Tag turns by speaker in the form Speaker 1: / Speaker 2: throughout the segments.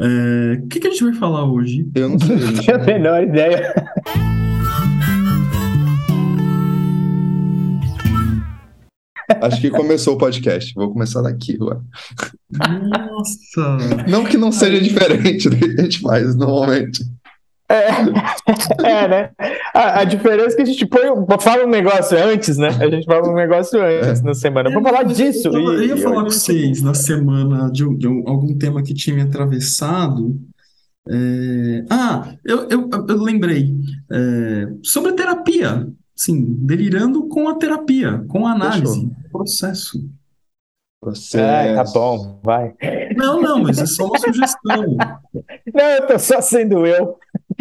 Speaker 1: É, O que que a gente vai falar hoje?
Speaker 2: Eu não sei,
Speaker 3: Não
Speaker 2: gente.
Speaker 3: tenho a menor ideia.
Speaker 2: Acho que começou o podcast. Vou começar daqui, ué.
Speaker 1: Nossa!
Speaker 2: Não que não seja diferente do que a gente faz normalmente.
Speaker 3: É, é, né? A, a diferença é que a gente põe, fala um negócio antes, né? A gente fala um negócio antes na semana. Vamos falar disso.
Speaker 1: Eu, tava- eu ia
Speaker 3: e-
Speaker 1: falar com vocês na semana de, de um- algum tema que tinha me atravessado. É, Ah, eu, eu, eu lembrei. É, sobre terapia. Sim, delirando com a terapia, com a análise, processo.
Speaker 3: É, tá bom, vai.
Speaker 1: Não, não, mas é só uma sugestão.
Speaker 3: Não, eu tô só sendo eu.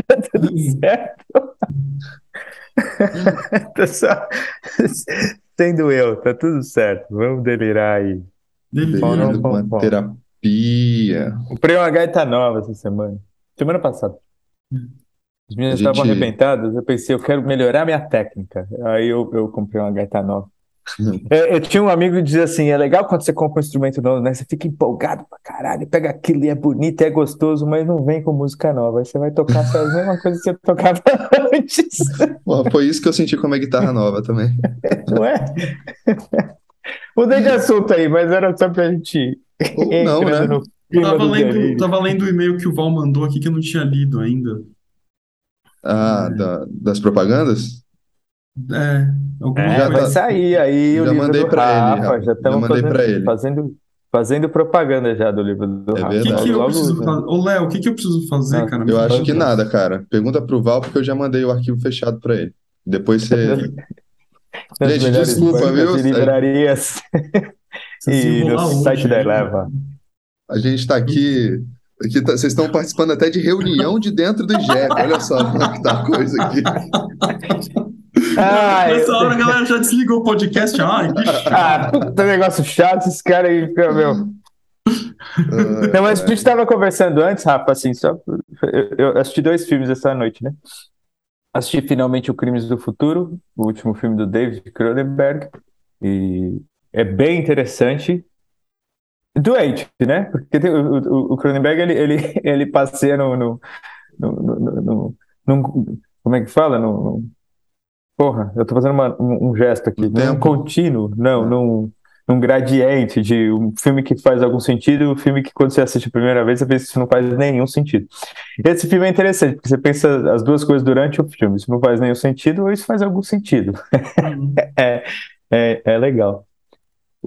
Speaker 3: Tá tudo certo. Tô só sendo eu, tá tudo certo. Vamos delirar aí.
Speaker 2: Delirando
Speaker 3: Bom, bom,
Speaker 2: terapia.
Speaker 3: Comprei uma gaita nova essa semana. Semana passada. As minhas
Speaker 2: A gente-
Speaker 3: estavam arrebentadas, eu pensei, eu quero melhorar minha técnica. Aí eu, eu comprei uma gaita nova. É, eu tinha um amigo que dizia assim: é legal quando você compra um instrumento novo, né? Você fica empolgado pra caralho, pega aquilo e é bonito, é gostoso, mas não vem com música nova. Aí você vai tocar só a mesma coisa que você tocava antes,
Speaker 2: Pô, foi isso que eu senti com a minha guitarra nova também.
Speaker 3: não é? Mudei de assunto aí, mas era só pra gente
Speaker 2: Ou não, né?
Speaker 3: no
Speaker 1: Tava
Speaker 3: do
Speaker 1: lendo, tava lendo o e-mail que o Val mandou aqui que eu não tinha lido ainda.
Speaker 2: Ah, da- das propagandas?
Speaker 1: É, alguma
Speaker 3: É, vai
Speaker 2: tá-
Speaker 3: sair aí o
Speaker 2: já
Speaker 3: livro
Speaker 2: mandei
Speaker 3: do
Speaker 2: pra ele,
Speaker 3: Rafa,
Speaker 2: Rafa.
Speaker 3: já
Speaker 2: Já
Speaker 3: estamos
Speaker 2: mandei
Speaker 3: fazendo,
Speaker 2: ele.
Speaker 3: fazendo, fazendo propaganda já do livro do
Speaker 2: É
Speaker 3: Rafa.
Speaker 1: O que que eu preciso fazer? Ô, Léo, o que que eu preciso fazer,
Speaker 3: Ah,
Speaker 1: cara?
Speaker 2: Eu acho que nada, cara. Pergunta pro Val, porque eu já mandei o arquivo fechado pra ele. Depois você. Gente, desculpa, viu?
Speaker 3: de livrarias e no site
Speaker 1: hoje,
Speaker 3: da
Speaker 1: né?
Speaker 3: Eleva.
Speaker 2: A gente tá aqui. aqui tá- vocês estão participando até de reunião de dentro do IGEP. Olha só como é que tá a coisa aqui.
Speaker 3: Ah,
Speaker 1: Nessa hora a galera já desligou o podcast. Ai, que chato.
Speaker 3: ah, puta negócio chato, esse cara aí fica, meu.
Speaker 2: Ah,
Speaker 3: Não, mas a gente estava conversando antes, Rafa, assim, só. Eu, eu assisti dois filmes essa noite, né? Assisti finalmente o Crimes do Futuro, o último filme do David Cronenberg, e é bem interessante. Doente, né? Porque tem- o, o, o Cronenberg ele, ele, ele passeia no, no, no, no, no- no- num- como é que fala? No, no- porra, eu tô fazendo uma- um, um gesto aqui,
Speaker 2: No
Speaker 3: num
Speaker 2: tempo?
Speaker 3: contínuo, não,
Speaker 2: Ah.
Speaker 3: num, num gradiente de um filme que faz algum sentido e um filme que quando você assiste a primeira vez, você pensa que isso não faz nenhum sentido. Esse filme é interessante, porque você pensa as duas coisas durante o filme, isso não faz nenhum sentido ou isso faz algum sentido. É, é, é legal.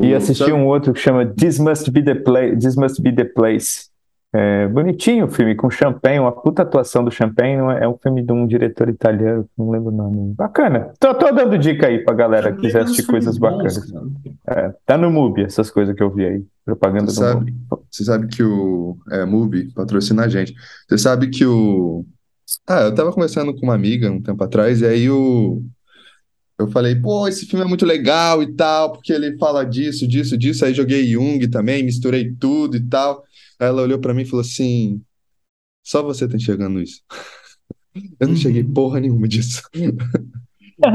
Speaker 3: E assisti um outro que chama This Must Be the Place. This Must Be the Place. É, bonitinho o filme, com Champagne, uma puta atuação do Champagne. não É é um filme de um diretor italiano, não lembro o nome. Bacana. Tô, tô dando dica aí pra galera que quiser assistir coisas bacanas. É, tá no MUBI, essas coisas que eu vi aí. Propaganda do
Speaker 2: Sabe-
Speaker 3: MUBI.
Speaker 2: Você sabe que o é, Mubi patrocina a gente. Você sabe que o. Ah, eu tava conversando com uma amiga um tempo atrás, e aí o. Eu falei, pô, esse filme é muito legal e tal, porque ele fala disso, disso, disso. Aí joguei Jung também, misturei tudo e tal. Aí ela olhou pra mim e falou assim: só você tá enxergando isso. Eu não enxerguei porra nenhuma disso.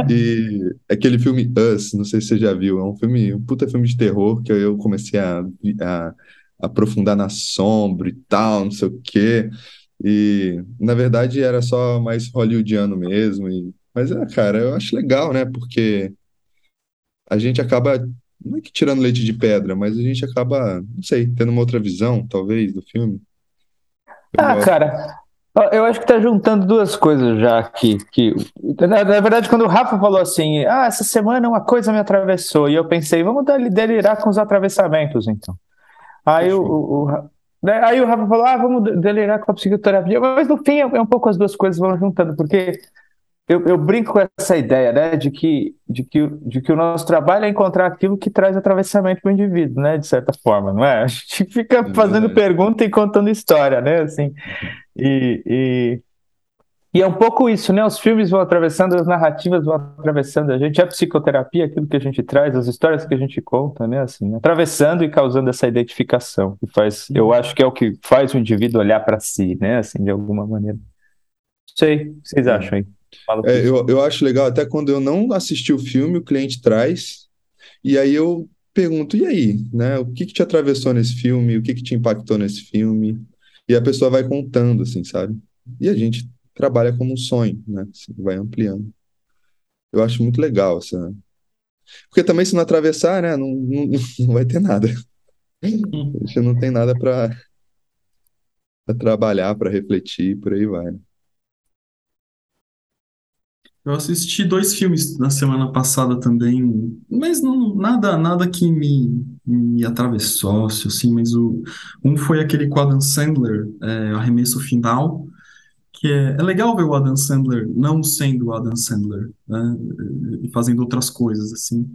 Speaker 2: E aquele filme Us, não sei se você já viu, é um filme, um puta filme de terror que eu comecei a, a aprofundar na sombra e tal, não sei o quê. E na verdade era só mais hollywoodiano mesmo. E, mas é, cara, eu acho legal, né? Porque a gente acaba, não é que tirando leite de pedra, mas a gente acaba, não sei, tendo uma outra visão, talvez, do filme. Eu
Speaker 3: Ah,
Speaker 2: gosto.
Speaker 3: cara, eu acho que tá juntando duas coisas já aqui. Que, na, na verdade, quando o Rafa falou assim, ah, essa semana uma coisa me atravessou, e eu pensei, vamos deli- delirar com os atravessamentos, então. Aí o, o- o né, aí o Rafa falou, ah, vamos de- delirar com a psicoterapia, mas no fim é, é um pouco as duas coisas vão juntando, porque eu, eu brinco com essa ideia, né, de que, de que, o- de que o nosso trabalho é encontrar aquilo que traz atravessamento para o indivíduo, né, de certa forma, não é? A gente fica
Speaker 2: É
Speaker 3: fazendo
Speaker 2: verdade.
Speaker 3: pergunta e contando história, né, assim, e, e, e é um pouco isso, né, os filmes vão atravessando, as narrativas vão atravessando a gente, a psicoterapia, aquilo que a gente traz, as histórias que a gente conta, né, assim, atravessando e causando essa identificação, que faz, eu acho que é o que faz o indivíduo olhar para si, né, assim, de alguma maneira. Sei, o que vocês acham aí? Fala
Speaker 2: É, eu, eu acho legal, até quando eu não assisti o filme, o cliente traz, e aí eu pergunto, e aí, né? O que que te atravessou nesse filme? O que que te impactou nesse filme? E a pessoa vai contando, assim, sabe? E a gente trabalha como um sonho, né? Assim, vai ampliando. Eu acho muito legal essa. Porque também, se não atravessar, né? Não, não, não vai ter nada. A gente não tem nada para trabalhar, para refletir, por aí vai. né?
Speaker 1: Eu assisti dois filmes na semana passada também, mas não, nada, nada que me, me atravessou, assim, mas o, um foi aquele com Adam Sandler, é, Arremesso Final, que é, é legal ver o Adam Sandler não sendo o Adam Sandler, né, e fazendo outras coisas, assim.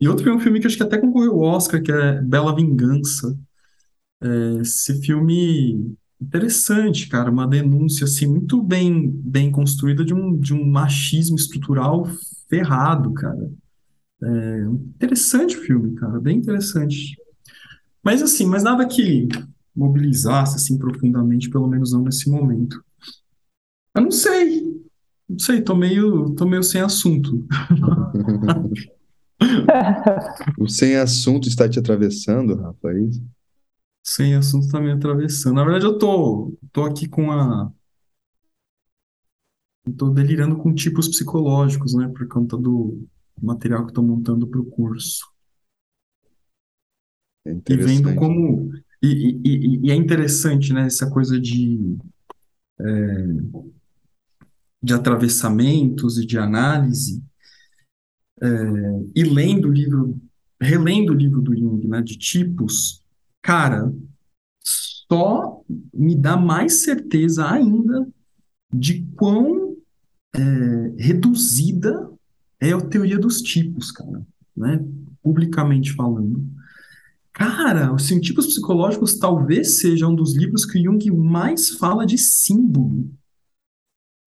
Speaker 1: E outro é um filme que acho que até concorreu ao Oscar, que é Bela Vingança. É, esse filme interessante, cara, uma denúncia assim muito bem bem construída de um, de um machismo estrutural ferrado, cara. É, interessante o filme, cara, bem interessante. Mas assim, mas nada que mobilizasse assim profundamente, pelo menos não nesse momento. Eu não sei, não sei, tô meio, tô meio sem assunto.
Speaker 2: O sem assunto está te atravessando, Rafa, é isso?
Speaker 1: Sem assunto tá me atravessando. Na verdade, eu tô, tô aqui com a. Eu tô delirando com tipos psicológicos, né? Por conta do material que eu tô montando para o curso.
Speaker 2: É
Speaker 1: E vendo
Speaker 2: interessante.
Speaker 1: como. E, e, e- e é interessante, né? Essa coisa de, de atravessamentos e de análise. E lendo o livro, relendo o livro do Jung, né? De tipos, cara, só me dá mais certeza ainda de quão é, reduzida é a teoria dos tipos, cara, né? Publicamente falando. Cara, os científicos psicológicos talvez seja um dos livros que Jung mais fala de símbolo,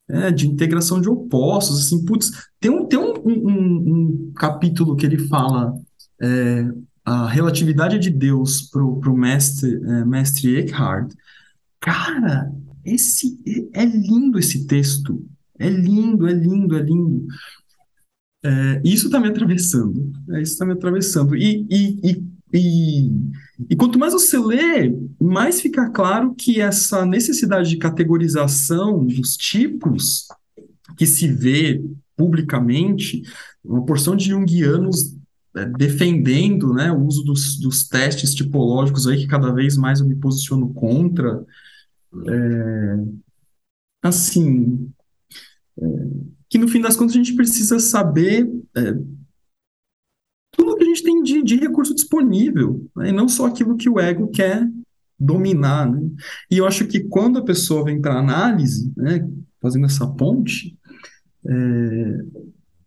Speaker 1: né? De integração de opostos, assim, putz, tem um, tem um, um- um capítulo que ele fala é, a relatividade de Deus pro, pro mestre, é, mestre Eckhart. Cara, esse é lindo esse texto. É lindo, é lindo, é lindo. É, isso está me atravessando. É, isso está me atravessando. E, e, e, e, e quanto mais você lê, mais fica claro que essa necessidade de categorização dos tipos que se vê publicamente, uma porção de junguianos é, defendendo, né, o uso dos, dos testes tipológicos aí que cada vez mais eu me posiciono contra. É, assim, que no fim das contas a gente precisa saber é, tudo que a gente tem de, de recurso disponível, né, e não só aquilo que o ego quer dominar, né? E eu acho que quando a pessoa vem para análise, né, fazendo essa ponte, é,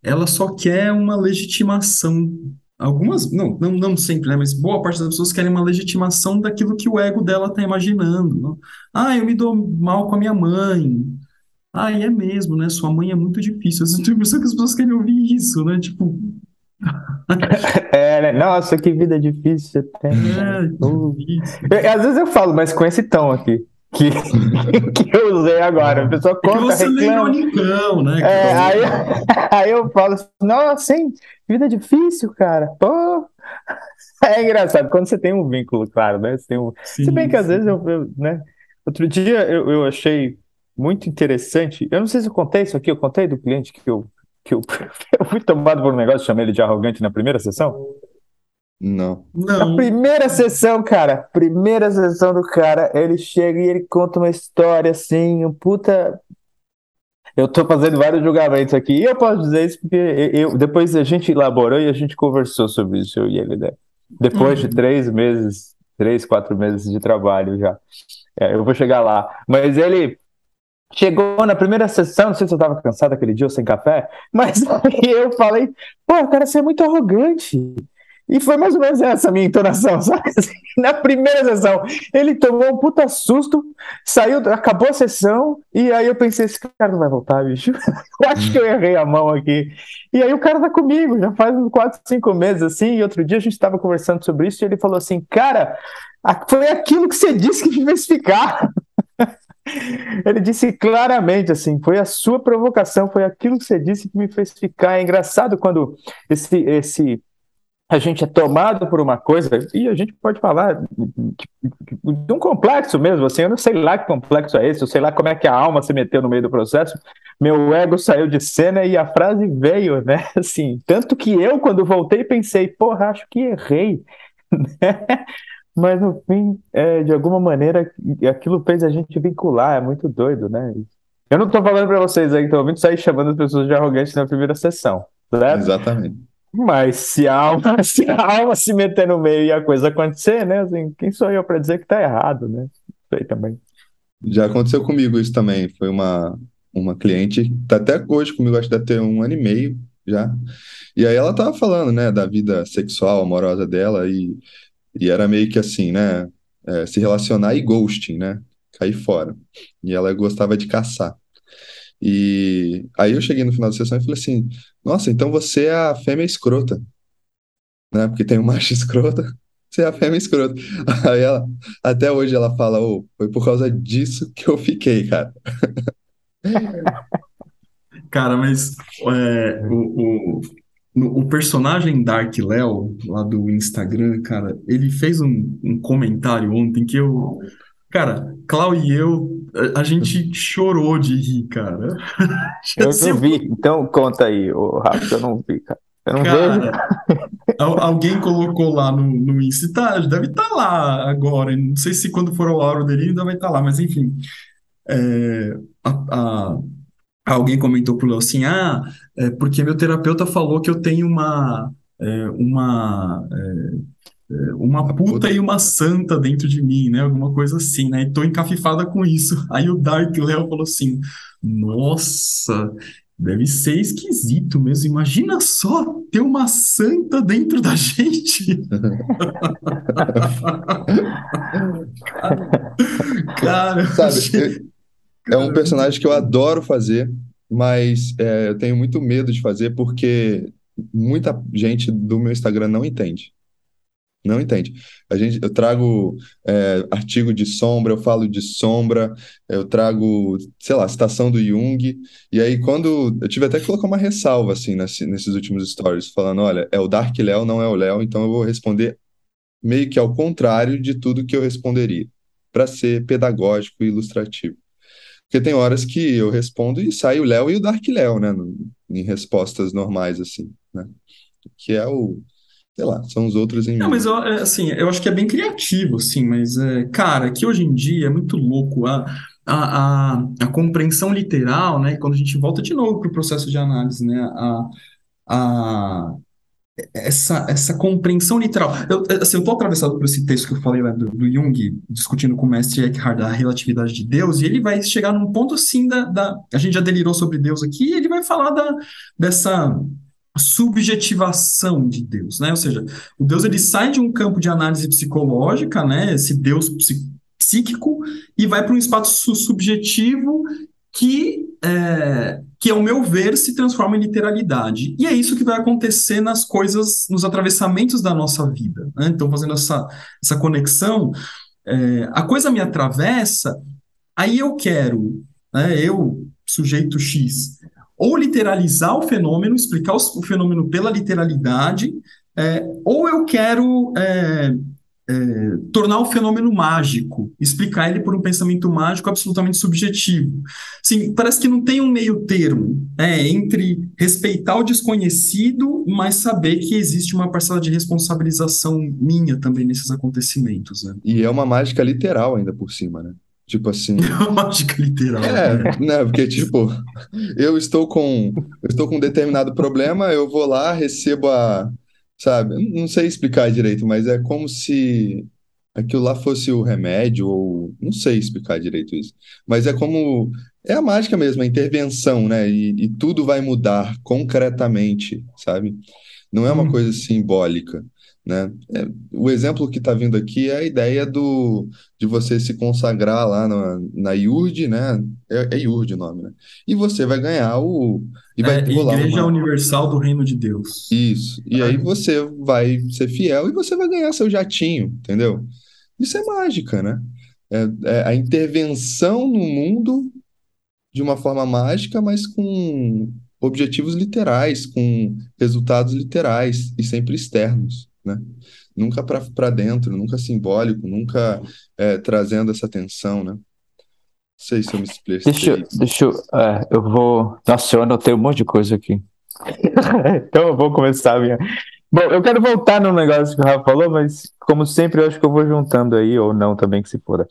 Speaker 1: ela só quer uma legitimação. Algumas, não, não, não sempre, né, mas boa parte das pessoas querem uma legitimação daquilo que o ego dela está imaginando. né? Ah, eu me dou mal com a minha mãe. Ah, e é mesmo, né? Sua mãe é muito difícil. Eu tenho a impressão que as pessoas querem ouvir isso, né? Tipo,
Speaker 3: É, né? Nossa, que vida difícil você tem.
Speaker 1: é,
Speaker 3: Uh.
Speaker 1: difícil.
Speaker 3: Eu- às vezes eu falo, mas com esse tom aqui, que, que eu usei agora. A pessoa
Speaker 1: É que
Speaker 3: conta,
Speaker 1: você
Speaker 3: reclama.
Speaker 1: ironicão, né?
Speaker 3: É, aí, aí eu falo assim, nossa, hein? Vida difícil, cara. Pô. É engraçado, quando você tem um vínculo, claro, né? Você tem um... Se
Speaker 1: Sim,
Speaker 3: bem que às
Speaker 1: sim.
Speaker 3: vezes eu, eu, né? Outro dia eu, eu achei muito interessante. Eu não sei se eu contei isso aqui, eu contei do cliente que eu, que eu, eu fui tomado por um negócio, chamei ele de arrogante na primeira sessão.
Speaker 2: Não.
Speaker 3: Na primeira sessão, cara, primeira sessão do cara, ele chega e ele conta uma história assim, um puta. Eu tô fazendo vários julgamentos aqui, e eu posso dizer isso porque eu, depois a gente elaborou e a gente conversou sobre isso, eu e ele, né? Depois de
Speaker 1: Uhum.
Speaker 3: três meses, três, quatro meses de trabalho já. É, eu vou chegar lá. Mas ele chegou na primeira sessão, não sei se eu tava cansado aquele dia ou sem café, mas aí eu falei, pô, cara, você é muito arrogante. E foi mais ou menos essa minha entonação, sabe? Assim, Na primeira sessão, ele tomou um puta susto, saiu, acabou a sessão, e aí eu pensei, esse cara não vai voltar, bicho. Eu acho que eu errei a mão aqui. E aí o cara tá comigo, já faz uns quatro, cinco meses, assim, e outro dia a gente tava conversando sobre isso, e ele falou assim, cara, foi aquilo que você disse que me fez ficar. Ele disse claramente assim, foi a sua provocação, foi aquilo que você disse que me fez ficar. É engraçado quando esse esse a gente é tomado por uma coisa, e a gente pode falar de um complexo mesmo, assim, eu não sei lá que complexo é esse, eu sei lá como é que a alma se meteu no meio do processo, meu ego saiu de cena e a frase veio, né, assim, tanto que eu, quando voltei, pensei, porra, acho que errei, né? mas no fim, é, de alguma maneira, aquilo fez a gente vincular, é muito doido, né? Eu não tô falando para vocês aí que estão ouvindo sair chamando as pessoas de arrogantes na primeira sessão, certo?
Speaker 2: Exatamente.
Speaker 3: Mas se a alma, se a alma se meter no meio e a coisa acontecer, né? Assim, quem sou eu para dizer que tá errado, né? Aí também.
Speaker 2: Já aconteceu comigo isso também. Foi uma, uma cliente, tá até hoje comigo, acho que deve ter um ano e meio já. E aí ela tava falando, né, da vida sexual, amorosa dela, e, e era meio que assim, né? É, se relacionar e ghosting, né? Cair fora. E ela gostava de caçar. E aí eu cheguei no final da sessão e falei assim: Nossa, então você é a fêmea escrota, né? Porque tem o macho escrota, você é a fêmea escrota. Aí ela, até hoje ela fala: oh, Foi por causa disso que eu fiquei, cara.
Speaker 1: Cara, mas é, o, o, o personagem Dark Léo, lá do Instagram, cara, ele fez um, um comentário ontem que eu. Cara, Clau e eu a, gente chorou de rir, cara.
Speaker 3: Eu não vi, então conta aí, o Rafa, eu não vi, cara. Eu não
Speaker 1: cara, vejo. alguém colocou lá no, no Insta, tá, deve estar tá lá agora. Não sei se quando for ao Lauro dele ainda vai estar tá lá, mas enfim. É, a, a, alguém comentou pro Léo assim: ah, é porque meu terapeuta falou que eu tenho uma. É, uma é, uma puta e uma santa dentro de mim, né? Alguma coisa assim, né? E tô encafifada com isso. Aí o Dark Léo falou assim: Nossa, deve ser esquisito mesmo. Imagina só ter uma santa dentro da gente.
Speaker 2: Cara, sabe, é um personagem que eu adoro fazer, mas é, eu tenho muito medo de fazer porque muita gente do meu Instagram não entende. Não entende. A gente, eu trago é, artigo de sombra, eu falo de sombra, eu trago, sei lá, citação do Jung, e aí quando. Eu tive até que colocar uma ressalva, assim, nesse, nesses últimos stories, falando: olha, é o Dark Léo, não é o Léo, então eu vou responder meio que ao contrário de tudo que eu responderia, para ser pedagógico e ilustrativo. Porque tem horas que eu respondo e sai o Léo e o Dark Léo, né, no, em respostas normais, assim, né? Que é o sei lá, são os outros em
Speaker 1: Não,
Speaker 2: mim.
Speaker 1: mas eu, é, assim, eu acho que é bem criativo, assim, mas, é, cara, que hoje em dia é muito louco a, a, a, a compreensão literal, né, quando a gente volta de novo para o processo de análise, né, a, a, essa, essa compreensão literal. Eu, é, assim, eu estou atravessado por esse texto que eu falei lá do, do Jung, discutindo com o mestre Eckhart a relatividade de Deus, e ele vai chegar num ponto assim da, da. A gente já delirou sobre Deus aqui, e ele vai falar da, dessa subjetivação de Deus, né? Ou seja, o Deus ele sai de um campo de análise psicológica, né? Esse Deus psíquico e vai para um espaço subjetivo que, é, que, ao meu ver, se transforma em literalidade. E é isso que vai acontecer nas coisas, nos atravessamentos da nossa vida. Né? Então, fazendo essa, essa conexão, é, a coisa me atravessa, aí eu quero, né, eu, sujeito X, ou literalizar o fenômeno, explicar o, fenômeno pela literalidade, é, ou eu quero é, é, tornar o fenômeno mágico, explicar ele por um pensamento mágico absolutamente subjetivo. Sim, parece que não tem um meio termo né, entre respeitar o desconhecido, mas saber que existe uma parcela de responsabilização minha também nesses acontecimentos. Né?
Speaker 2: E é uma mágica literal ainda por cima, né? Tipo assim.
Speaker 1: É uma mágica literal.
Speaker 2: É, né? Porque, tipo, eu estou com. Eu estou com um determinado problema, eu vou lá, recebo a. Sabe? Não sei explicar direito, mas é como se aquilo lá fosse o remédio, ou. Não sei explicar direito isso. Mas é como. É a mágica mesmo, a intervenção, né? E, e tudo vai mudar concretamente, sabe? Não é uma hum. coisa simbólica. Né? É, o exemplo que está vindo aqui é a ideia do, de você se consagrar lá na, na IURD, né? É, é IURD o nome, né? E você vai ganhar o. E vai
Speaker 1: é, Igreja uma... Universal do Reino de Deus.
Speaker 2: Isso. E aí você vai ser fiel e você vai ganhar seu jatinho, entendeu? Isso é mágica, né? É, é a intervenção no mundo de uma forma mágica, mas com objetivos literais, com resultados literais e sempre externos, né? Nunca para dentro, nunca simbólico, nunca é, trazendo essa tensão, né? Não sei se eu me expliquei.
Speaker 3: Deixa, deixa eu. É, eu vou. Nossa, eu anotei um monte de coisa aqui. então eu vou começar a minha. Bom, eu quero voltar no negócio que o Rafa falou, mas como sempre, eu acho que eu vou juntando aí, ou não também, que se foda.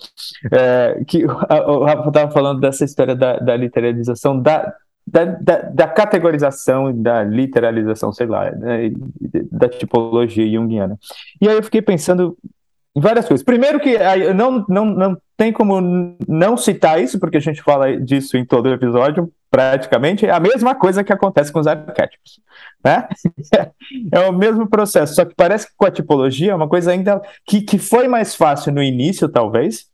Speaker 3: É, que o Rafa estava falando dessa história da, da literalização, da, da, da, da, categorização, da literalização, sei lá, né, da tipologia junguiana. E aí eu fiquei pensando em várias coisas. Primeiro que não, não, não tem como não citar isso, porque a gente fala disso em todo episódio, praticamente, é a mesma coisa que acontece com os arquétipos. Né? É o mesmo processo, só que parece que com a tipologia é uma coisa ainda que, que foi mais fácil no início, talvez.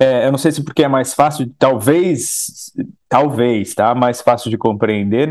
Speaker 3: É, eu não sei se porque é mais fácil, talvez, talvez, tá? Mais fácil de compreender.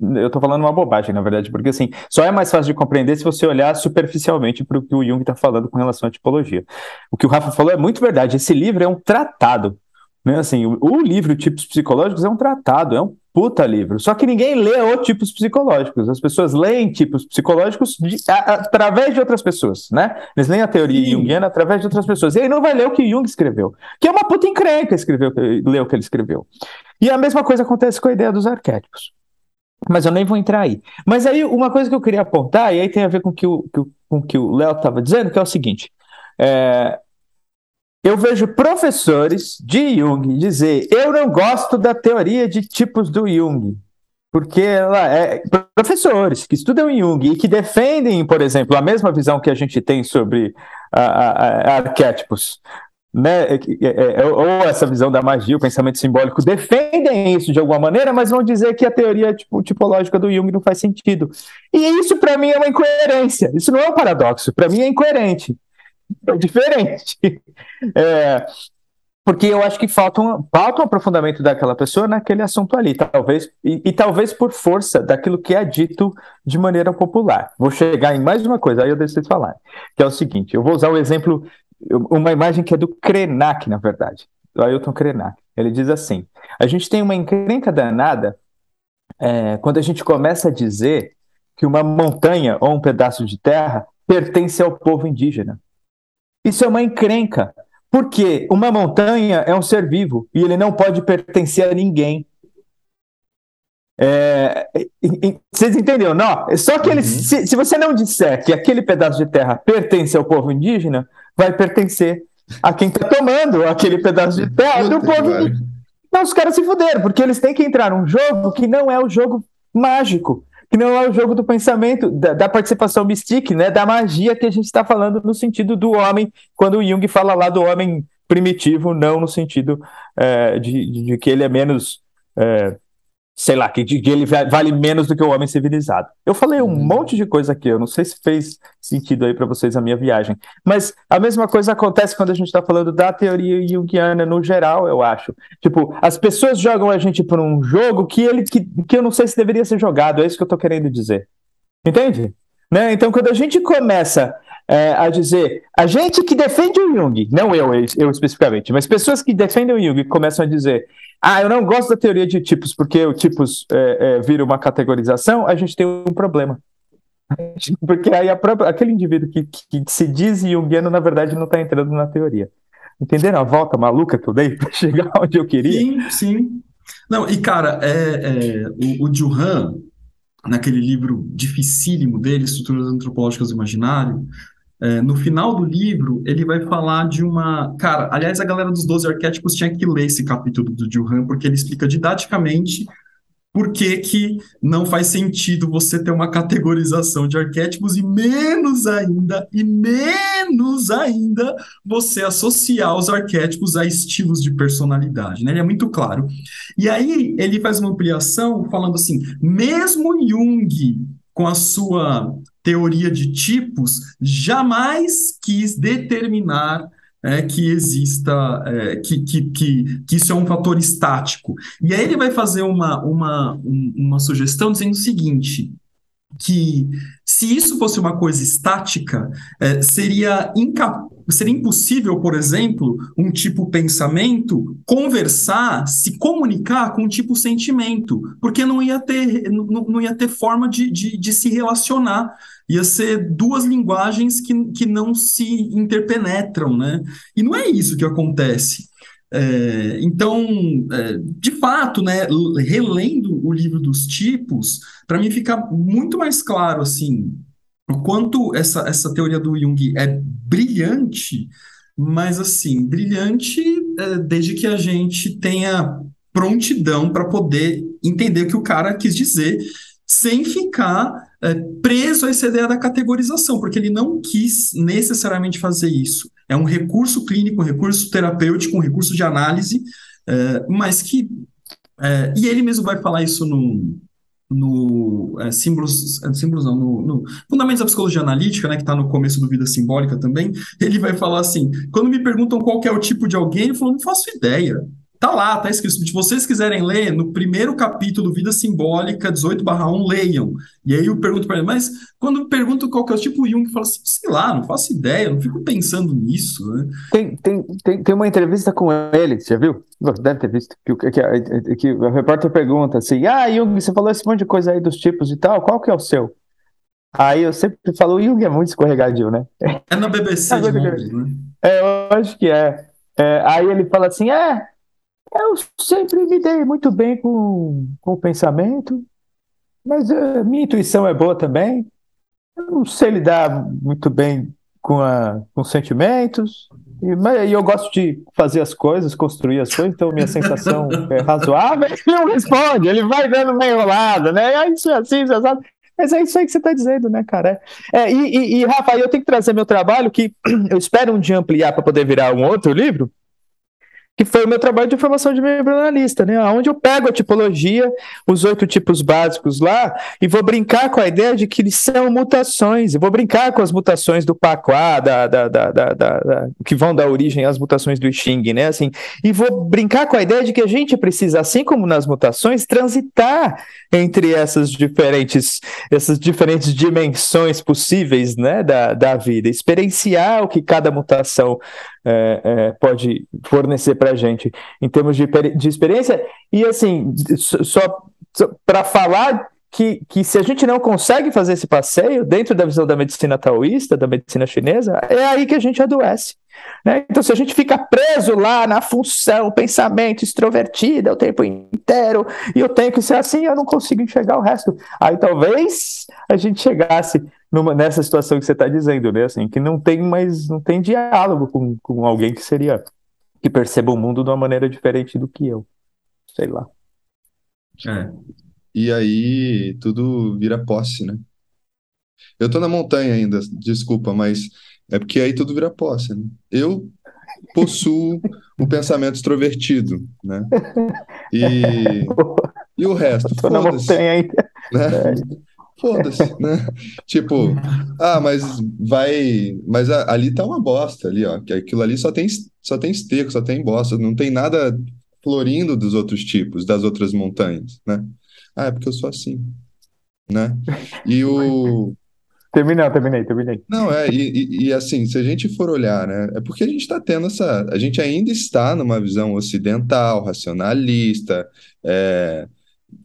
Speaker 3: Eu estou falando uma bobagem, na verdade, porque assim, só é mais fácil de compreender se você olhar superficialmente para o que o Jung está falando com relação à tipologia. O que o Rafa falou é muito verdade. Esse livro é um tratado né? Assim, o, o, livro Tipos Psicológicos é um tratado, é um puta livro. Só que ninguém lê o tipos psicológicos. As pessoas leem tipos psicológicos de, a, a, através de outras pessoas, né? Eles leem a teoria Sim. junguiana através de outras pessoas. E aí não vai ler o que Jung escreveu, que é uma puta encrenca escreveu, ler o que ele escreveu. E a mesma coisa acontece com a ideia dos arquétipos. Mas eu nem vou entrar aí. Mas aí uma coisa que eu queria apontar, e aí tem a ver com que o, que o, com que o Léo estava dizendo, que é o seguinte. É, eu vejo professores de Jung dizer: eu não gosto da teoria de tipos do Jung, porque ela é professores que estudam Jung e que defendem, por exemplo, a mesma visão que a gente tem sobre a, a, a arquétipos. Né, é, é, é, ou essa visão da magia, o pensamento simbólico, defendem isso de alguma maneira, mas vão dizer que a teoria tipo, tipológica do Jung não faz sentido. E isso, para mim, é uma incoerência. Isso não é um paradoxo, para mim é incoerente é diferente. É, porque eu acho que falta um, falta um aprofundamento daquela pessoa naquele assunto ali, talvez, e, e, talvez por força daquilo que é dito de maneira popular. Vou chegar em mais uma coisa, aí eu deixo vocês falar, que é o seguinte, eu vou usar o um exemplo, uma imagem que é do Krenak, na verdade, do Ailton Krenak. Ele diz assim, a gente tem uma encrenca danada é, quando a gente começa a dizer que uma montanha ou um pedaço de terra pertence ao povo indígena. Isso é uma encrenca, porque uma montanha é um ser vivo e ele não pode pertencer a ninguém. É, vocês entenderam? Não, só que ele, uhum. se, se, você não disser que aquele pedaço de terra pertence ao povo indígena, vai pertencer a quem está tomando aquele pedaço de terra do povo indígena. Então os caras se fuderam, porque eles têm que entrar num jogo que não é o jogo mágico que não é o jogo do pensamento, da, da participação mística, né, da magia que a gente está falando no sentido do homem, quando o Jung fala lá do homem primitivo, não no sentido é, de, de, que ele é menos é, sei lá, que, que ele vale menos do que o homem civilizado. Eu falei um hum. monte de coisa aqui, eu não sei se fez sentido aí para vocês a minha viagem, mas a mesma coisa acontece quando a gente está falando da teoria junguiana no geral, eu acho. Tipo, as pessoas jogam a gente por um jogo que ele que, que eu não sei se deveria ser jogado, é isso que eu estou querendo dizer. Entende? Né? Então, quando a gente começa é, a dizer, a gente que defende o Jung, não eu, eu especificamente, mas pessoas que defendem o Jung começam a dizer, ah, eu não gosto da teoria de tipos, porque o tipos é, é, vira uma categorização, a gente tem um problema. Porque aí própria, aquele indivíduo que, que, se diz junguiano, na verdade, não está entrando na teoria. Entenderam a volta maluca que eu dei para chegar onde eu queria?
Speaker 1: Sim, sim. Não, e cara, é, é o, o Juhan, naquele livro dificílimo dele, Estruturas Antropológicas do Imaginário, é, no final do livro, ele vai falar de uma. Cara, aliás, a galera dos 12 arquétipos tinha que ler esse capítulo do Johan, porque ele explica didaticamente por que, que não faz sentido você ter uma categorização de arquétipos e menos ainda, e menos ainda, você associar os arquétipos a estilos de personalidade, né? Ele é muito claro. E aí ele faz uma ampliação falando assim, mesmo Jung com a sua teoria de tipos, jamais quis determinar é, que exista, é, que, que, que, que, isso é um fator estático. E aí ele vai fazer uma, uma, uma sugestão dizendo o seguinte, que se isso fosse uma coisa estática, é, seria incapaz seria impossível, por exemplo, um tipo pensamento conversar, se comunicar com um tipo sentimento, porque não ia ter, não, não ia ter forma de, de, de se relacionar ia ser duas linguagens que, que não se interpenetram, né? E não é isso que acontece. É, então, é, de fato, né, relendo o livro dos tipos, para mim fica muito mais claro assim o quanto essa, essa teoria do Jung é brilhante, mas assim, brilhante é, desde que a gente tenha prontidão para poder entender o que o cara quis dizer, sem ficar é, preso a essa ideia da categorização, porque ele não quis necessariamente fazer isso. É um recurso clínico, um recurso terapêutico, um recurso de análise, é, mas que. É, e ele mesmo vai falar isso no, no é, símbolos, é, símbolos não, no, no, Fundamentos da Psicologia Analítica, né, que está no começo do Vida Simbólica também, ele vai falar assim, quando me perguntam qual é o tipo de alguém, ele falou, não faço ideia, Tá lá, tá escrito. Se vocês quiserem ler, no primeiro capítulo, Vida Simbólica, 18/1, leiam. E aí eu pergunto para ele, mas quando pergunto qual que é o tipo Jung, fala assim, sei lá, não faço ideia, não fico pensando nisso. Né?
Speaker 3: Tem, tem, tem, tem uma entrevista com ele, você já viu? Deve ter visto. Que, que, que, que o repórter pergunta assim: Ah, Jung, você falou esse monte de coisa aí dos tipos e tal, qual que é o seu? Aí eu sempre falo, o Jung é muito escorregadio, né?
Speaker 1: É na BBC é de Londres, né?
Speaker 3: É, eu acho que é. é. Aí ele fala assim: é, eu sempre me dei muito bem com, com o pensamento, mas uh, minha intuição é boa também. Eu não sei lidar muito bem com, a, com sentimentos, e, mas, e eu gosto de fazer as coisas, construir as coisas, então minha sensação é razoável. Ele não responde, ele vai dando meio enrolado, né? É isso assim, isso assim. Mas é isso aí que você está dizendo, né, cara? É, é e, e, e, Rafa, eu tenho que trazer meu trabalho, que eu espero um dia ampliar para poder virar um outro livro, que foi o meu trabalho de formação de membro analista, né? Onde eu pego a tipologia, os oito tipos básicos lá, e vou brincar com a ideia de que eles são mutações. Eu vou brincar com as mutações do Paquá, da, da, da, da, que vão dar origem às mutações do Xing, né? Assim, e vou brincar com a ideia de que a gente precisa, assim como nas mutações, transitar entre essas diferentes, essas diferentes dimensões possíveis, né? Da, da vida, experienciar o que cada mutação é, é, pode fornecer para a gente em termos de, de experiência. E assim, só, só para falar que, que se a gente não consegue fazer esse passeio dentro da visão da medicina taoísta, da medicina chinesa, é aí que a gente adoece. Né? Então, se a gente fica preso lá na função, pensamento extrovertido o tempo inteiro, e eu tenho que ser assim, eu não consigo enxergar o resto. Aí talvez a gente chegasse numa, nessa situação que você está dizendo, né? Assim, que não tem mais, não tem diálogo com, com alguém que seria que perceba o mundo de uma maneira diferente do que eu. Sei lá.
Speaker 2: É. E aí tudo vira posse, né? Eu tô na montanha ainda, desculpa, mas é porque aí tudo vira posse, né? Eu possuo o pensamento extrovertido, né? E, e o resto,
Speaker 3: tô na montanha ainda.
Speaker 2: Né? É. Foda-se, né? Tipo, ah, mas vai. Mas a, ali tá uma bosta ali, ó. Que aquilo ali só tem, só tem esterco, só tem bosta, não tem nada florindo dos outros tipos, das outras montanhas, né? Ah, é porque eu sou assim, né? E o.
Speaker 3: Terminei, terminei, terminei.
Speaker 2: Não, é, e, e, assim, se a gente for olhar, né, é porque a gente está tendo essa. A gente ainda está numa visão ocidental, racionalista, é,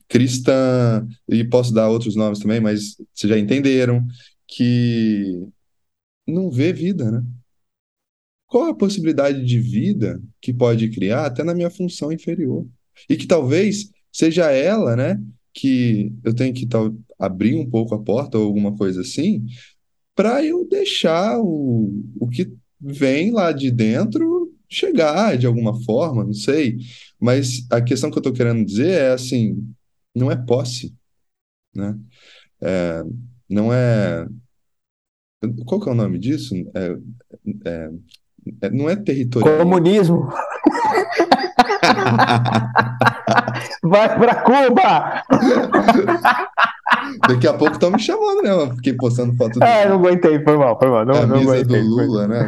Speaker 2: cristã, e posso dar outros nomes também, mas vocês já entenderam, que não vê vida, né? Qual a possibilidade de vida que pode criar até na minha função inferior? E que talvez seja ela, né, que eu tenho que tal, abrir um pouco a porta ou alguma coisa assim, para eu deixar o, o que vem lá de dentro chegar de alguma forma, não sei. Mas a questão que eu estou querendo dizer é assim, não é posse, né? É, não é... Qual que é o nome disso? É, é, é não é territorial.
Speaker 3: Comunismo. Vai para Cuba!
Speaker 2: Daqui a pouco estão me chamando, né? Eu fiquei postando foto do
Speaker 3: Ah, não aguentei, foi mal, foi mal. Não, não
Speaker 2: camisa
Speaker 3: aguentei.
Speaker 2: do Lula, né?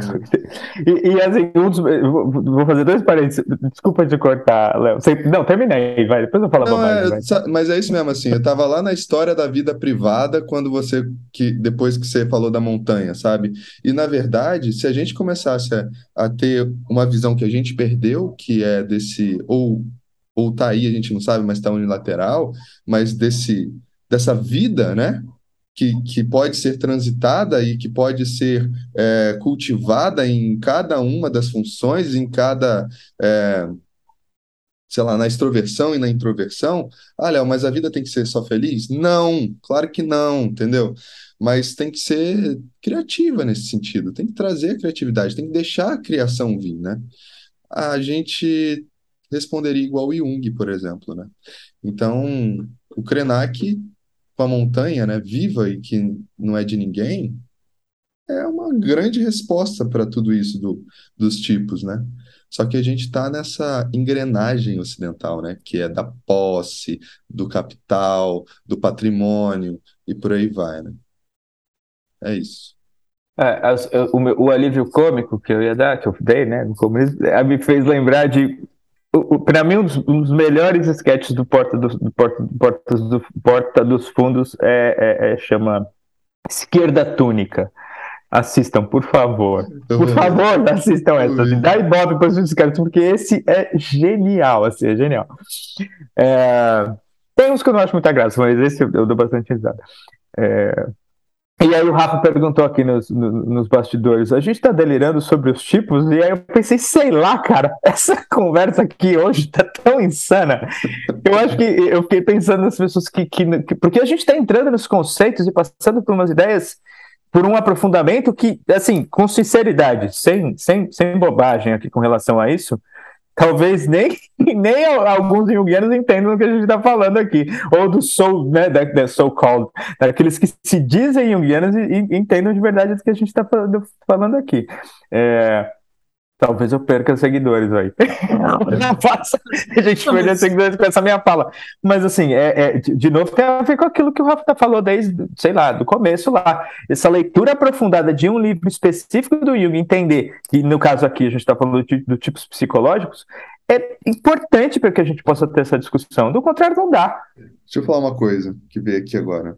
Speaker 3: E, e, assim, um dos- vou fazer dois parênteses. Desculpa te cortar, Léo. Não, terminei, vai. Depois eu falo
Speaker 2: Não,
Speaker 3: bobagem,
Speaker 2: é, mas é isso mesmo, assim, eu tava lá na história da vida privada quando você, que depois que você falou da montanha, sabe? E na verdade, se a gente começasse a, a ter uma visão que a gente perdeu, que é desse, ou, ou tá aí, a gente não sabe, mas tá unilateral, mas desse, dessa vida, né? Que, que pode ser transitada e que pode ser é, cultivada em cada uma das funções, em cada, é, sei lá, na extroversão e na introversão. Ah, Léo, mas a vida tem que ser só feliz? Não, claro que não, entendeu? Mas tem que ser criativa nesse sentido, tem que trazer a criatividade, tem que deixar a criação vir, né? A gente responderia igual o Jung, por exemplo, né? Então, o Krenak com a montanha, né, viva e que não é de ninguém, é uma grande resposta para tudo isso do, dos tipos, né? Só que a gente está nessa engrenagem ocidental, né? Que é da posse, do capital, do patrimônio e por aí vai, né? É isso.
Speaker 3: É, o, meu- o alívio cômico que eu ia dar, que eu dei, né, no começo, eh, me fez lembrar de. Para mim, um dos, um dos melhores sketches do Porta dos, do Porta, do Porta, do Porta dos Fundos é, é- é- chama Esquerda Túnica. Assistam, por favor.
Speaker 2: Eu
Speaker 3: Por
Speaker 2: vou-
Speaker 3: favor, assistam
Speaker 2: Eu
Speaker 3: essa.
Speaker 2: vi.
Speaker 3: Dá ibope para os caras, porque esse é genial, assim, é genial. É, Tem uns que eu não acho muita graça, mas esse eu, eu dou bastante risada. É, E aí o Rafa perguntou aqui nos, no- nos bastidores, a gente tá delirando sobre os tipos? E aí eu pensei, sei lá, cara, essa conversa aqui hoje tá tão insana. Eu acho que eu fiquei pensando nas pessoas que, que, que- Porque a gente tá entrando nos conceitos e passando por umas ideias, por um aprofundamento que, assim, com sinceridade, sem, sem, sem bobagem aqui com relação a isso, talvez nem, nem alguns junguianos entendam o que a gente está falando aqui, ou do soul, né, da, da so-called, daqueles que se dizem junguianos e, e entendam de verdade o que a gente está falando aqui. É, talvez eu perca seguidores aí. Não faça a gente
Speaker 1: mas-
Speaker 3: seguidores com essa minha fala. Mas assim, é, é, de, novo, tem a ver com aquilo que o Rafa falou desde, sei lá, do começo lá. Essa leitura aprofundada de um livro específico do Jung, entender que, no caso aqui, a gente está falando de, de tipos psicológicos, é importante para que a gente possa ter essa discussão. Do contrário, não dá.
Speaker 2: Deixa eu falar uma coisa que veio aqui agora.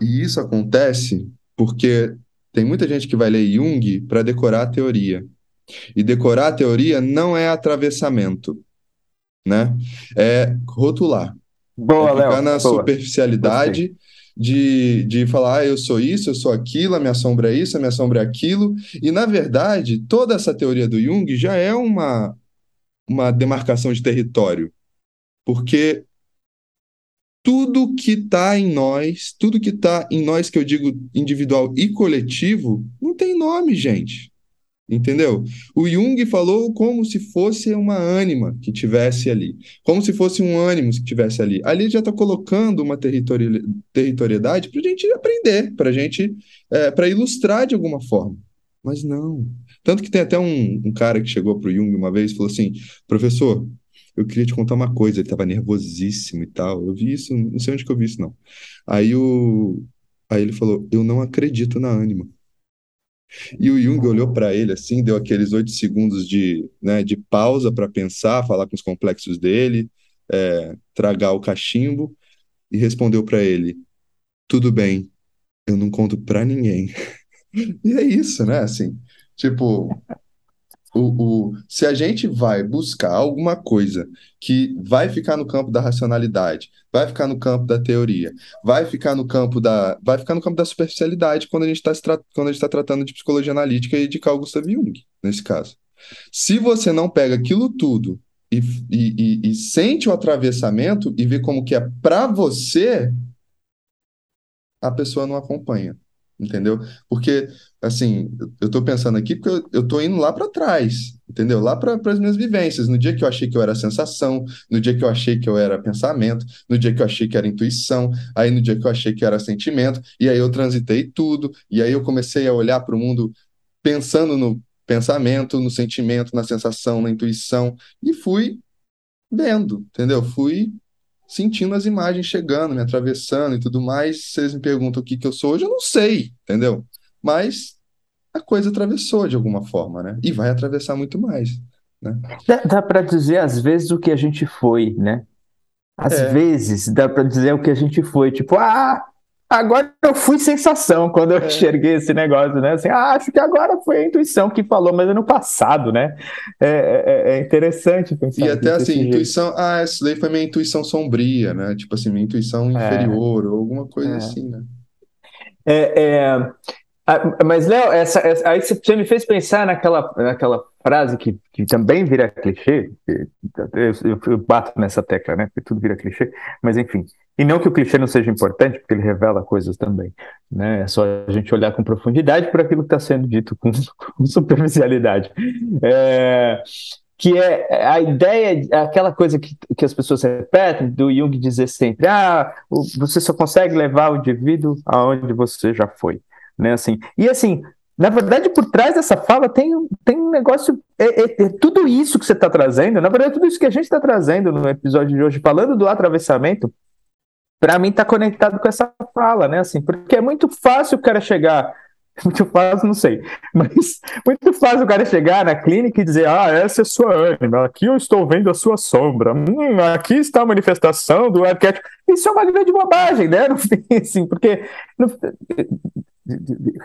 Speaker 2: E isso acontece porque tem muita gente que vai ler Jung para decorar a teoria. E decorar a teoria não é atravessamento, né? É rotular.
Speaker 3: Boa,
Speaker 2: É ficar
Speaker 3: Léo.
Speaker 2: na
Speaker 3: boa.
Speaker 2: superficialidade de, de falar, ah, eu sou isso, eu sou aquilo, a minha sombra é isso, a minha sombra é aquilo. E, na verdade, toda essa teoria do Jung já é uma, uma demarcação de território. Porque tudo que está em nós, tudo que está em nós, que eu digo individual e coletivo, não tem nome, gente. Entendeu? O Jung falou como se fosse uma ânima que tivesse ali, como se fosse um ânimo que tivesse ali. Ali já está colocando uma territori- territorialidade para a gente aprender, para gente, é, para ilustrar de alguma forma. Mas não. Tanto que tem até um, um cara que chegou para o Jung uma vez e falou assim: professor, eu queria te contar uma coisa. Ele estava nervosíssimo e tal. Eu vi isso, não sei onde que eu vi isso, não. Aí, o, aí ele falou: eu não acredito na ânima. E o Jung olhou para ele assim, deu aqueles oito segundos de, né, de pausa para pensar, falar com os complexos dele, é, tragar o cachimbo e respondeu para ele: Tudo bem, eu não conto para ninguém. E é isso, né? Assim, tipo, o, o, se a gente vai buscar alguma coisa que vai ficar no campo da racionalidade, vai ficar no campo da teoria, vai ficar no campo da, vai ficar no campo da superficialidade quando a gente está quando a gente está tratando de psicologia analítica e de Carl Gustav Jung, nesse caso. Se você não pega aquilo tudo e, e, e, e sente o atravessamento e vê como que é para você, a pessoa não acompanha. Entendeu? Porque, assim, eu estou pensando aqui porque eu, tô indo lá para trás, entendeu? Lá para as minhas vivências. No dia que eu achei que eu era sensação, no dia que eu achei que eu era pensamento, no dia que eu achei que era intuição, aí no dia que eu achei que era sentimento, e aí eu transitei tudo, e aí eu comecei a olhar para o mundo pensando no pensamento, no sentimento, na sensação, na intuição, e fui vendo, entendeu? Fui sentindo as imagens chegando, me atravessando e tudo mais. Vocês me perguntam o que que eu sou hoje, eu não sei, entendeu? Mas a coisa atravessou de alguma forma, né? E vai atravessar muito mais, né?
Speaker 3: Dá, dá para dizer às vezes o que a gente foi, né? Às
Speaker 2: É.
Speaker 3: vezes dá para dizer o que a gente foi, tipo, ah, agora eu fui sensação quando eu
Speaker 2: É.
Speaker 3: enxerguei esse negócio, né? Assim, ah, acho que agora foi a intuição que falou, mas é no passado, né? É, é- é interessante pensar
Speaker 2: E até assim,
Speaker 3: jeito.
Speaker 2: intuição, ah, essa daí foi minha intuição sombria, né? Tipo assim, minha intuição inferior, ou alguma coisa
Speaker 3: É.
Speaker 2: assim, né?
Speaker 3: É, é, ah, mas, Léo, essa, essa- aí você me fez pensar naquela, naquela frase que, que também vira clichê. Eu, eu- eu bato nessa tecla, né? Porque tudo vira clichê, mas enfim. E não que o clichê não seja importante, porque ele revela coisas também. Né? É só a gente olhar com profundidade para aquilo que está sendo dito com, com superficialidade. É, que é a ideia, aquela coisa que, que as pessoas repetem, do Jung dizer sempre, ah, você só consegue levar o indivíduo aonde você já foi, né, assim, e assim, na verdade, por trás dessa fala tem, tem um negócio, é, é- é tudo isso que você está trazendo, na verdade, tudo isso que a gente está trazendo no episódio de hoje, falando do atravessamento, para mim está conectado com essa fala, né, assim, porque é muito fácil o cara chegar, muito fácil, não sei, mas muito fácil o cara chegar na clínica e dizer: Ah, essa é sua ânima, aqui eu estou vendo a sua sombra, hum, aqui está a manifestação do arquétipo. Isso é uma grande bobagem, né? Assim, porque.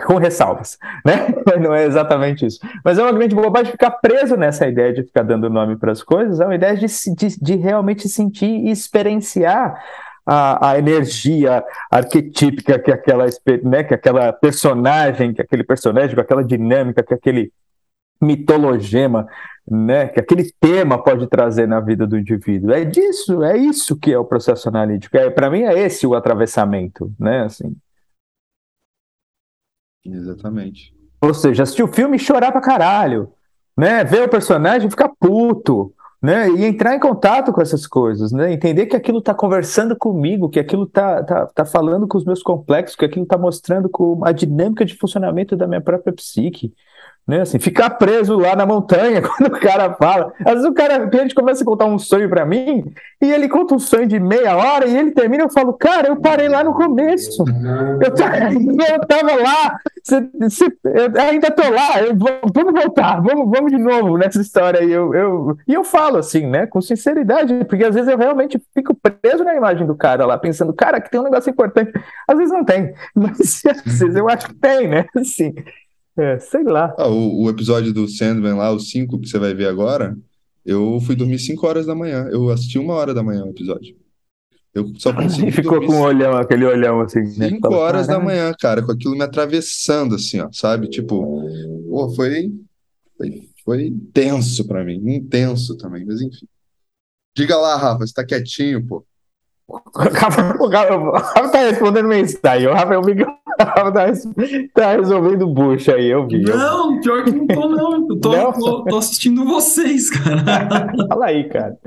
Speaker 3: Com ressalvas, né? Não é exatamente isso. Mas é uma grande bobagem ficar preso nessa ideia de ficar dando nome para as coisas, é uma ideia de, de, de realmente sentir e experienciar a, a energia arquetípica que aquela, né, que aquela personagem, que aquele personagem, com aquela dinâmica, que aquele mitologema, né, que aquele tema pode trazer na vida do indivíduo. É disso, é isso que é o processo analítico. É, para mim é esse o atravessamento, né, assim.
Speaker 2: Exatamente.
Speaker 3: Ou seja, assistir o filme e chorar pra caralho, né? Ver o personagem e ficar puto, né? E entrar em contato com essas coisas, né? Entender que aquilo tá conversando comigo, que aquilo tá, tá, tá falando com os meus complexos, que aquilo tá mostrando com a dinâmica de funcionamento da minha própria psique. Né, assim, ficar preso lá na montanha quando o cara fala. Às vezes o cara, o cliente começa a contar um sonho pra mim e ele conta um sonho de meia hora e ele termina eu falo, cara, eu parei lá no começo. Eu, eu tava lá, cê- cê- eu ainda tô lá, eu vamos voltar, vamos, vamos de novo nessa história aí. Eu, eu, e eu falo assim, né, com sinceridade, porque às vezes eu realmente fico preso na imagem do cara lá, pensando, cara, que tem um negócio importante. Às vezes não tem, mas às vezes eu acho que tem, né? Assim, é, sei lá.
Speaker 2: Ah, o, o episódio do Sandman lá, o 5 que você vai ver agora, eu fui dormir 5 horas da manhã. Eu assisti uma hora da manhã o episódio. Eu só consegui
Speaker 3: E ficou com um olhão, aquele olhão assim, né?
Speaker 2: 5
Speaker 3: Fala,
Speaker 2: horas da manhã, cara, com aquilo me atravessando, assim, ó, sabe? Tipo, pô, foi, foi, foi tenso pra mim, intenso também, mas enfim. Diga lá, Rafa, você tá quietinho, pô.
Speaker 3: O Rafa, o Rafa- o Rafa tá respondendo mensagem. O Rafa, que o Rafa tá, tá resolvendo bucha aí, eu vi.
Speaker 1: Não, pior que não tô, não. Eu tô,
Speaker 3: Não?
Speaker 1: tô- tô assistindo vocês, cara.
Speaker 3: Fala aí, cara.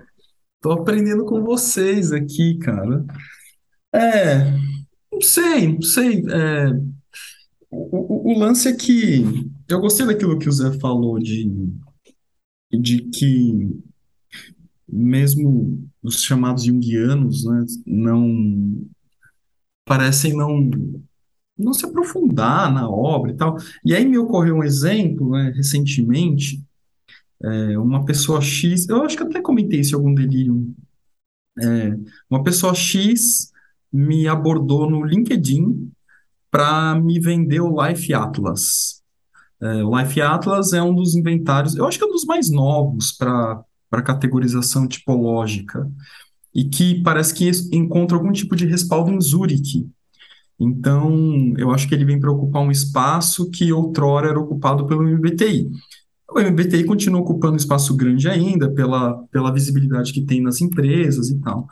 Speaker 1: Tô aprendendo com vocês aqui, cara. É, não sei, não sei. é, o, o- o lance é que eu gostei daquilo que o Zé falou de, de que mesmo os chamados junguianos, né, não parecem não não se aprofundar na obra e tal. E aí me ocorreu um exemplo, né, recentemente, é, uma pessoa X, eu acho que até comentei isso em algum delírio é, uma pessoa X me abordou no LinkedIn para me vender o Life Atlas. É, o Life Atlas é um dos inventários, eu acho que é um dos mais novos para categorização tipológica e que parece que encontra algum tipo de respaldo em Zurique. Então, eu acho que ele vem para ocupar um espaço que outrora era ocupado pelo MBTI. O MBTI continua ocupando um espaço grande ainda pela, pela visibilidade que tem nas empresas e tal.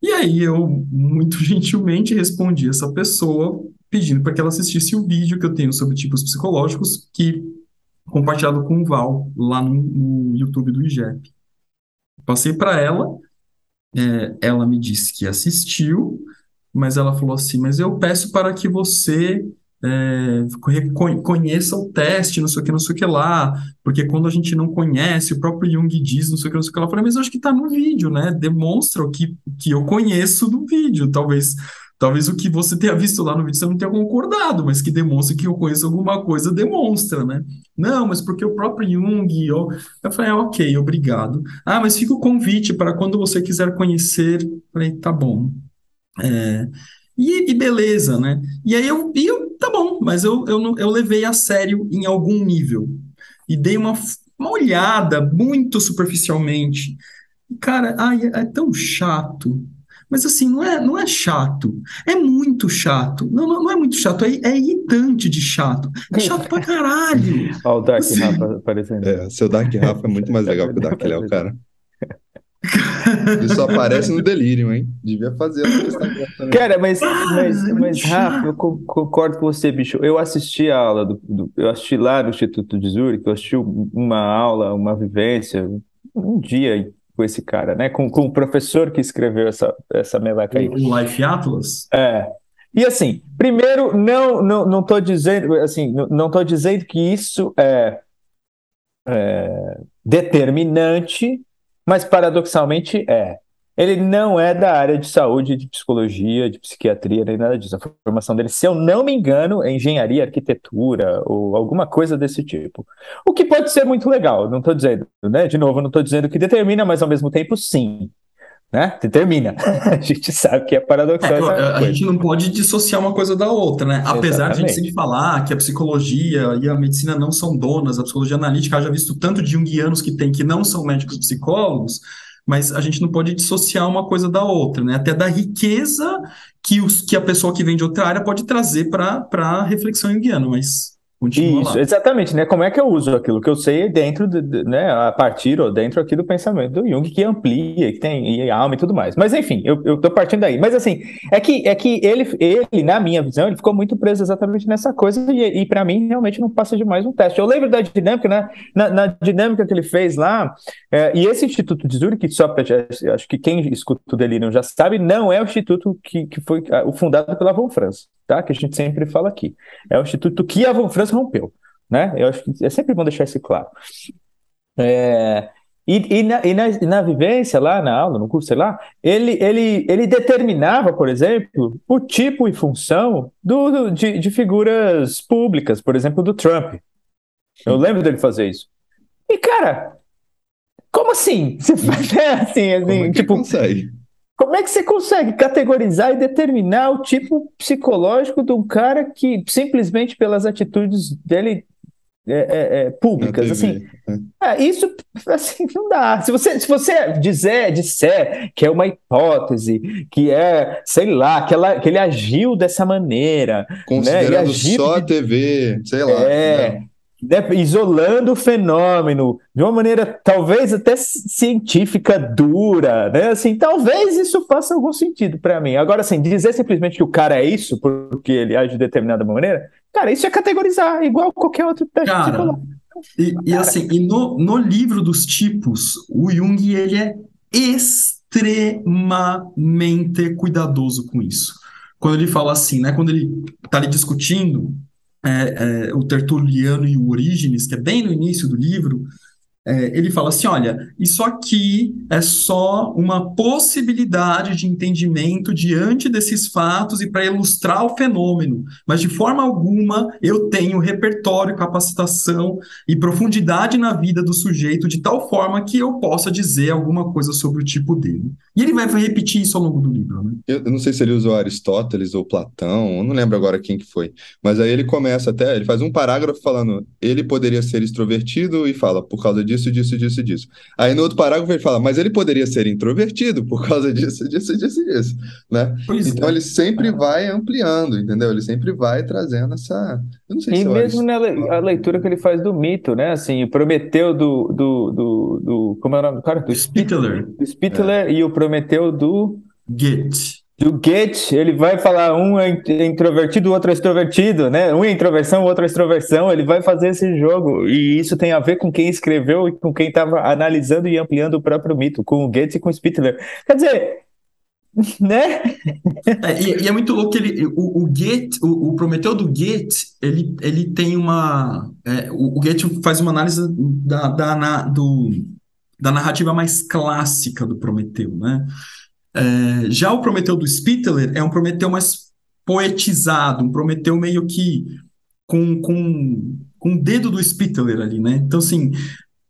Speaker 1: E aí eu, muito gentilmente, respondi essa pessoa pedindo para que ela assistisse o vídeo que eu tenho sobre tipos psicológicos, que compartilhado com o Val lá no, no YouTube do IGEP. Passei para ela, é, ela me disse que assistiu, mas ela falou assim: Mas eu peço para que você é, conheça o teste, não sei o que, não sei o que lá, porque quando a gente não conhece, o próprio Jung diz, não sei o que, não sei o que lá, eu falei, mas eu acho que está no vídeo, né? Demonstra o que, que eu conheço do vídeo, talvez Talvez o que você tenha visto lá no vídeo você não tenha concordado, mas que demonstra que eu conheço alguma coisa, demonstra, né? Não, mas porque o próprio Jung. Eu, eu falei, ah, ok, obrigado. Ah, mas fica o convite para quando você quiser conhecer. Eu falei, tá bom. É, e, e, beleza, né? E aí eu, e eu tá bom, mas eu, eu, eu levei a sério em algum nível. E dei uma, uma olhada muito superficialmente. Cara, ai, é, é tão chato. Mas assim, não é, não é chato. É muito chato. Não, não, não é muito chato, é, é irritante de chato. É chato pra caralho.
Speaker 3: Olha o Dark assim, Rafa aparecendo.
Speaker 2: É, seu Dark Rafa é muito mais legal que o Dark Léo, cara. Só aparece no delírio, hein? Devia fazer
Speaker 3: a Cara, mas, mas, mas Rafa, eu concordo com você, bicho. Eu assisti a aula do, do eu assisti lá no Instituto de Zurich, eu assisti uma aula, uma vivência, um dia com esse cara, né? Com, com o professor que escreveu essa, essa meleca aí.
Speaker 1: O Life Atlas?
Speaker 3: É. E assim, primeiro, não não não estou dizendo assim, não, não tô dizendo que isso é, é determinante mas paradoxalmente é. Ele não é da área de saúde, de psicologia, de psiquiatria, nem nada disso. A formação dele, se eu não me engano, é engenharia, arquitetura ou alguma coisa desse tipo. O que pode ser muito legal, não estou dizendo, né? De novo, não estou dizendo que determina, mas ao mesmo tempo, sim né? Determina. a gente sabe que é paradoxal. É,
Speaker 1: a, a gente não pode dissociar uma coisa da outra, né? Apesar Exatamente. de a gente sempre falar que a psicologia e a medicina não são donas, a psicologia analítica, já visto tanto de junguianos que tem que não são médicos psicólogos, mas a gente não pode dissociar uma coisa da outra, né? Até da riqueza que, os, que a pessoa que vem de outra área pode trazer para a reflexão junguiana, mas
Speaker 3: Continua Isso, lá. exatamente, né? Como é que eu uso aquilo que eu sei dentro, de, né, a partir ou dentro aqui do pensamento do Jung, que amplia, que tem e alma e tudo mais. Mas enfim, eu, eu tô partindo daí. Mas assim, é que, é que ele, ele, na minha visão, ele ficou muito preso exatamente nessa coisa e, e para mim realmente não passa de mais um teste. Eu lembro da dinâmica, né? Na, na dinâmica que ele fez lá, é, e esse Instituto de Zurich, só para acho que quem escuta o Delirium já sabe, não é o instituto que, que foi fundado pela Von Franz tá? Que a gente sempre fala aqui. É o instituto que a Von Franz rompeu, né? Eu acho que é sempre bom deixar isso claro. É, e, e, na, e, na, e, na, vivência lá na aula, no curso, sei lá, ele, ele, ele determinava, por exemplo, o tipo e função do, do de, de, figuras públicas, por exemplo, do Trump. Eu lembro dele fazer isso. E, cara, como assim? Você faz é assim, assim,
Speaker 2: como é
Speaker 3: tipo.
Speaker 2: Consegue?
Speaker 3: Como é que você consegue categorizar e determinar o tipo psicológico de um cara que simplesmente pelas atitudes dele é, é, é, públicas, assim, é. é, isso assim não dá. Se você se você dizer disser que é uma hipótese, que é sei lá, que, ela, que ele agiu dessa maneira,
Speaker 2: considerando né? agiu, só a TV, sei lá,
Speaker 3: é, né? Né, isolando o fenômeno de uma maneira talvez até científica dura, né? Assim, talvez isso faça algum sentido para mim. Agora, assim, dizer simplesmente que o cara é isso porque ele age de determinada maneira, cara, isso é categorizar igual qualquer outro teste
Speaker 1: cara, e, e, assim, e no, no livro dos tipos, o Jung ele é extremamente cuidadoso com isso. Quando ele fala assim, né? Quando ele está ali discutindo é, é, o Tertuliano e o Orígenes, que é bem no início do livro, é, ele fala assim: olha, isso aqui é só uma possibilidade de entendimento diante desses fatos e para ilustrar o fenômeno, mas de forma alguma eu tenho repertório, capacitação e profundidade na vida do sujeito de tal forma que eu possa dizer alguma coisa sobre o tipo dele. E ele vai repetir isso ao longo do livro. Né?
Speaker 2: Eu, eu não sei se ele usou Aristóteles ou Platão, eu não lembro agora quem que foi, mas aí ele começa até, ele faz um parágrafo falando, ele poderia ser extrovertido e fala, por causa disso, disso, disso, disso. Aí no outro parágrafo ele fala, mas ele poderia ser introvertido por causa disso, disso, disso, disso, né? Pois então é. ele sempre vai ampliando, entendeu? Ele sempre vai trazendo essa... Eu não sei
Speaker 3: e
Speaker 2: se
Speaker 3: mesmo na le a leitura que ele faz do mito, né? Assim, o Prometeu do, do, do, do como é o nome do cara? Do
Speaker 1: Spittler.
Speaker 3: Do Spittler é. e o Prometeu do...
Speaker 1: Goethe
Speaker 3: do Goethe, ele vai falar um é introvertido, o outro é extrovertido, né? Um é introversão, o outro é extroversão, ele vai fazer esse jogo. E isso tem a ver com quem escreveu e com quem estava analisando e ampliando o próprio mito, com o Goethe e com o Spittler. Quer dizer, né?
Speaker 1: É, e, e, é muito louco que ele, o, o Goethe, o, o, Prometeu do Goethe, ele, ele tem uma. É, o, o Goethe faz uma análise da, da, na, do, da narrativa mais clássica do Prometeu, né? É, já o Prometeu do Spittler é um Prometeu mais poetizado, um Prometeu meio que com, com, com o dedo do Spittler ali, né? Então, assim,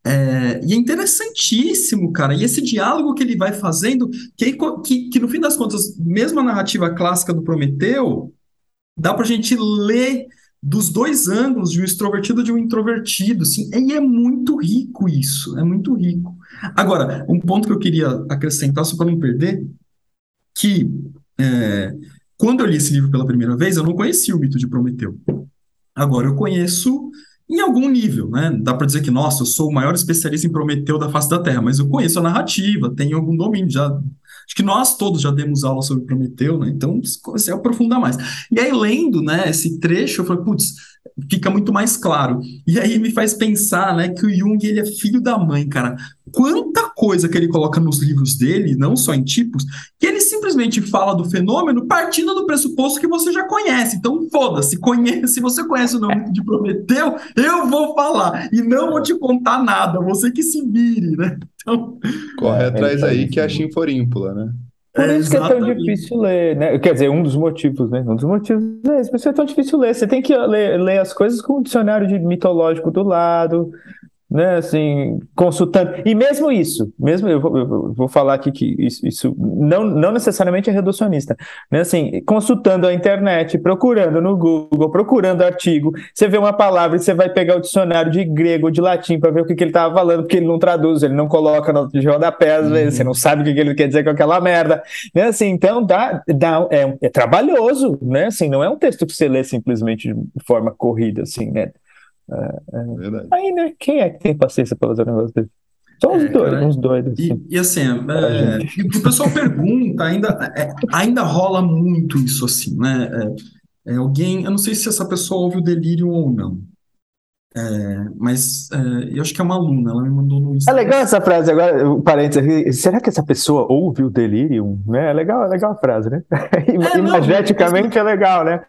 Speaker 1: é, e é interessantíssimo, cara. E esse diálogo que ele vai fazendo, que, que, que no fim das contas, mesmo a narrativa clássica do Prometeu, dá pra gente ler dos dois ângulos, de um extrovertido e de um introvertido, assim, e é muito rico isso, é muito rico. Agora, um ponto que eu queria acrescentar, só para não perder, que é, quando eu li esse livro pela primeira vez, eu não conhecia o mito de Prometeu. Agora eu conheço em algum nível, né? Dá para dizer que, nossa, eu sou o maior especialista em Prometeu da face da Terra, mas eu conheço a narrativa, tenho algum domínio, já acho que nós todos já demos aula sobre Prometeu, né? Então, você aprofundar mais. E aí, lendo, né, esse trecho, eu falei, putz, fica muito mais claro. E aí me faz pensar, né, que o Jung, ele é filho da mãe, cara. Quanta coisa que ele coloca nos livros dele, não só em tipos, que ele simplesmente fala do fenômeno partindo do pressuposto que você já conhece. Então, foda-se, conhece, se você conhece o nome de Prometeu, eu vou falar e não vou te contar nada, você que se vire, né? Então,
Speaker 2: corre atrás é, aí que é a chinforímpula, né?
Speaker 3: Por isso que é tão difícil ler, né? Quer dizer, um dos motivos, né? Um dos motivos é esse, por isso é tão difícil ler. Você tem que ler, ler as coisas com o dicionário de mitológico do lado, né, assim, consultando. E mesmo isso, mesmo eu vou, eu vou falar aqui que isso, isso, não, não necessariamente é reducionista, né, assim, consultando a internet, procurando no Google, procurando artigo, você vê uma palavra e você vai pegar o dicionário de grego, de latim, para ver o que, que ele estava falando, porque ele não traduz, ele não coloca no rodapé, às vezes, você não sabe o que, que ele quer dizer com aquela merda, né, assim, então dá, dá, é, é trabalhoso, né, assim, não é um texto que você lê simplesmente de forma corrida, assim, né, é, é. Aí, né, quem é que tem paciência para fazer um negócio desse? São uns é, doidos, uns doidos.
Speaker 1: Assim. E, e assim, é, o pessoal pergunta, ainda, é, ainda rola muito isso assim, né? É, alguém, eu não sei se essa pessoa ouve o delírio ou não. É, mas é, eu acho que é uma aluna, ela me mandou no
Speaker 3: Instagram. É legal essa frase, agora, parênteses, será que essa pessoa ouve o delírio? Né? É legal, é legal a frase, né? É, Imageticamente é legal, né?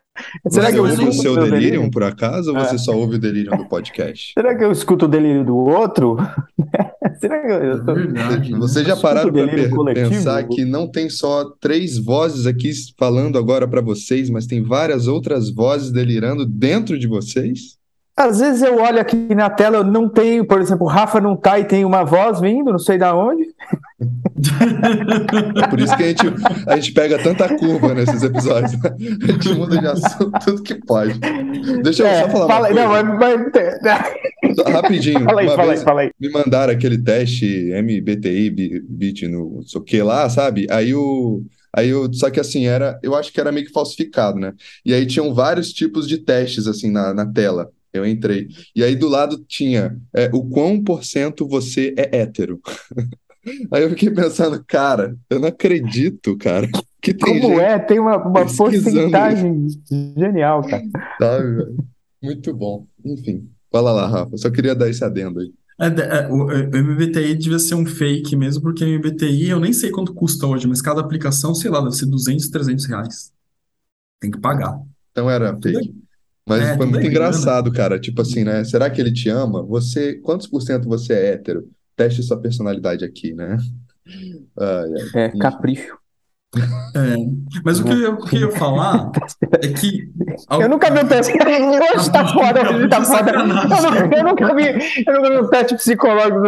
Speaker 2: Será você que eu ouve o seu delírio, por acaso, ou você é. só ouve o delírio do podcast?
Speaker 3: Será que eu escuto o delírio do outro? será que eu,
Speaker 2: eu tô... verdade, né? Você já pararam para pensar que não tem só três vozes aqui falando agora para vocês, mas tem várias outras vozes delirando dentro de vocês?
Speaker 3: Às vezes eu olho aqui na tela, eu não tenho, por exemplo, o Rafa não tá e tem uma voz vindo, não sei da onde.
Speaker 2: É por isso que a gente, a gente pega tanta curva nesses episódios. Né? A gente muda de assunto tudo que pode. Deixa eu é, só falar
Speaker 3: fala,
Speaker 2: uma
Speaker 3: coisa. Não, mas,
Speaker 2: mas... Rapidinho.
Speaker 3: Fala aí, uma fala vez aí, fala aí.
Speaker 2: Me mandaram aquele teste MBTI, bit no sei o que lá, sabe? Aí o. Aí eu, só que assim, era, eu acho que era meio que falsificado, né? E aí tinham vários tipos de testes assim na, na tela. Eu entrei. E aí do lado tinha é, o quão por cento você é hétero. Aí eu fiquei pensando, cara, eu não acredito, cara. Que
Speaker 3: tem Como é? Tem uma, uma porcentagem genial, cara.
Speaker 2: Sabe? Muito bom. Enfim, fala lá, Rafa. Só queria dar esse adendo aí.
Speaker 1: É, é, o, o MBTI devia ser um fake mesmo, porque o MBTI eu nem sei quanto custa hoje, mas cada aplicação, sei lá, deve ser 200, 300 reais. Tem que pagar.
Speaker 2: Então era fake. Mas é, foi muito engraçado, cara. Tipo assim, né? Será que ele te ama? Você, quantos por cento você é hétero? Teste sua personalidade aqui, né?
Speaker 3: é, capricho.
Speaker 1: É, mas o que eu, o que eu ia falar é que.
Speaker 3: Eu nunca vi um teste. Hoje tá foda, hoje tá foda. Eu nunca, eu nunca vi, eu nunca vi um teste psicológico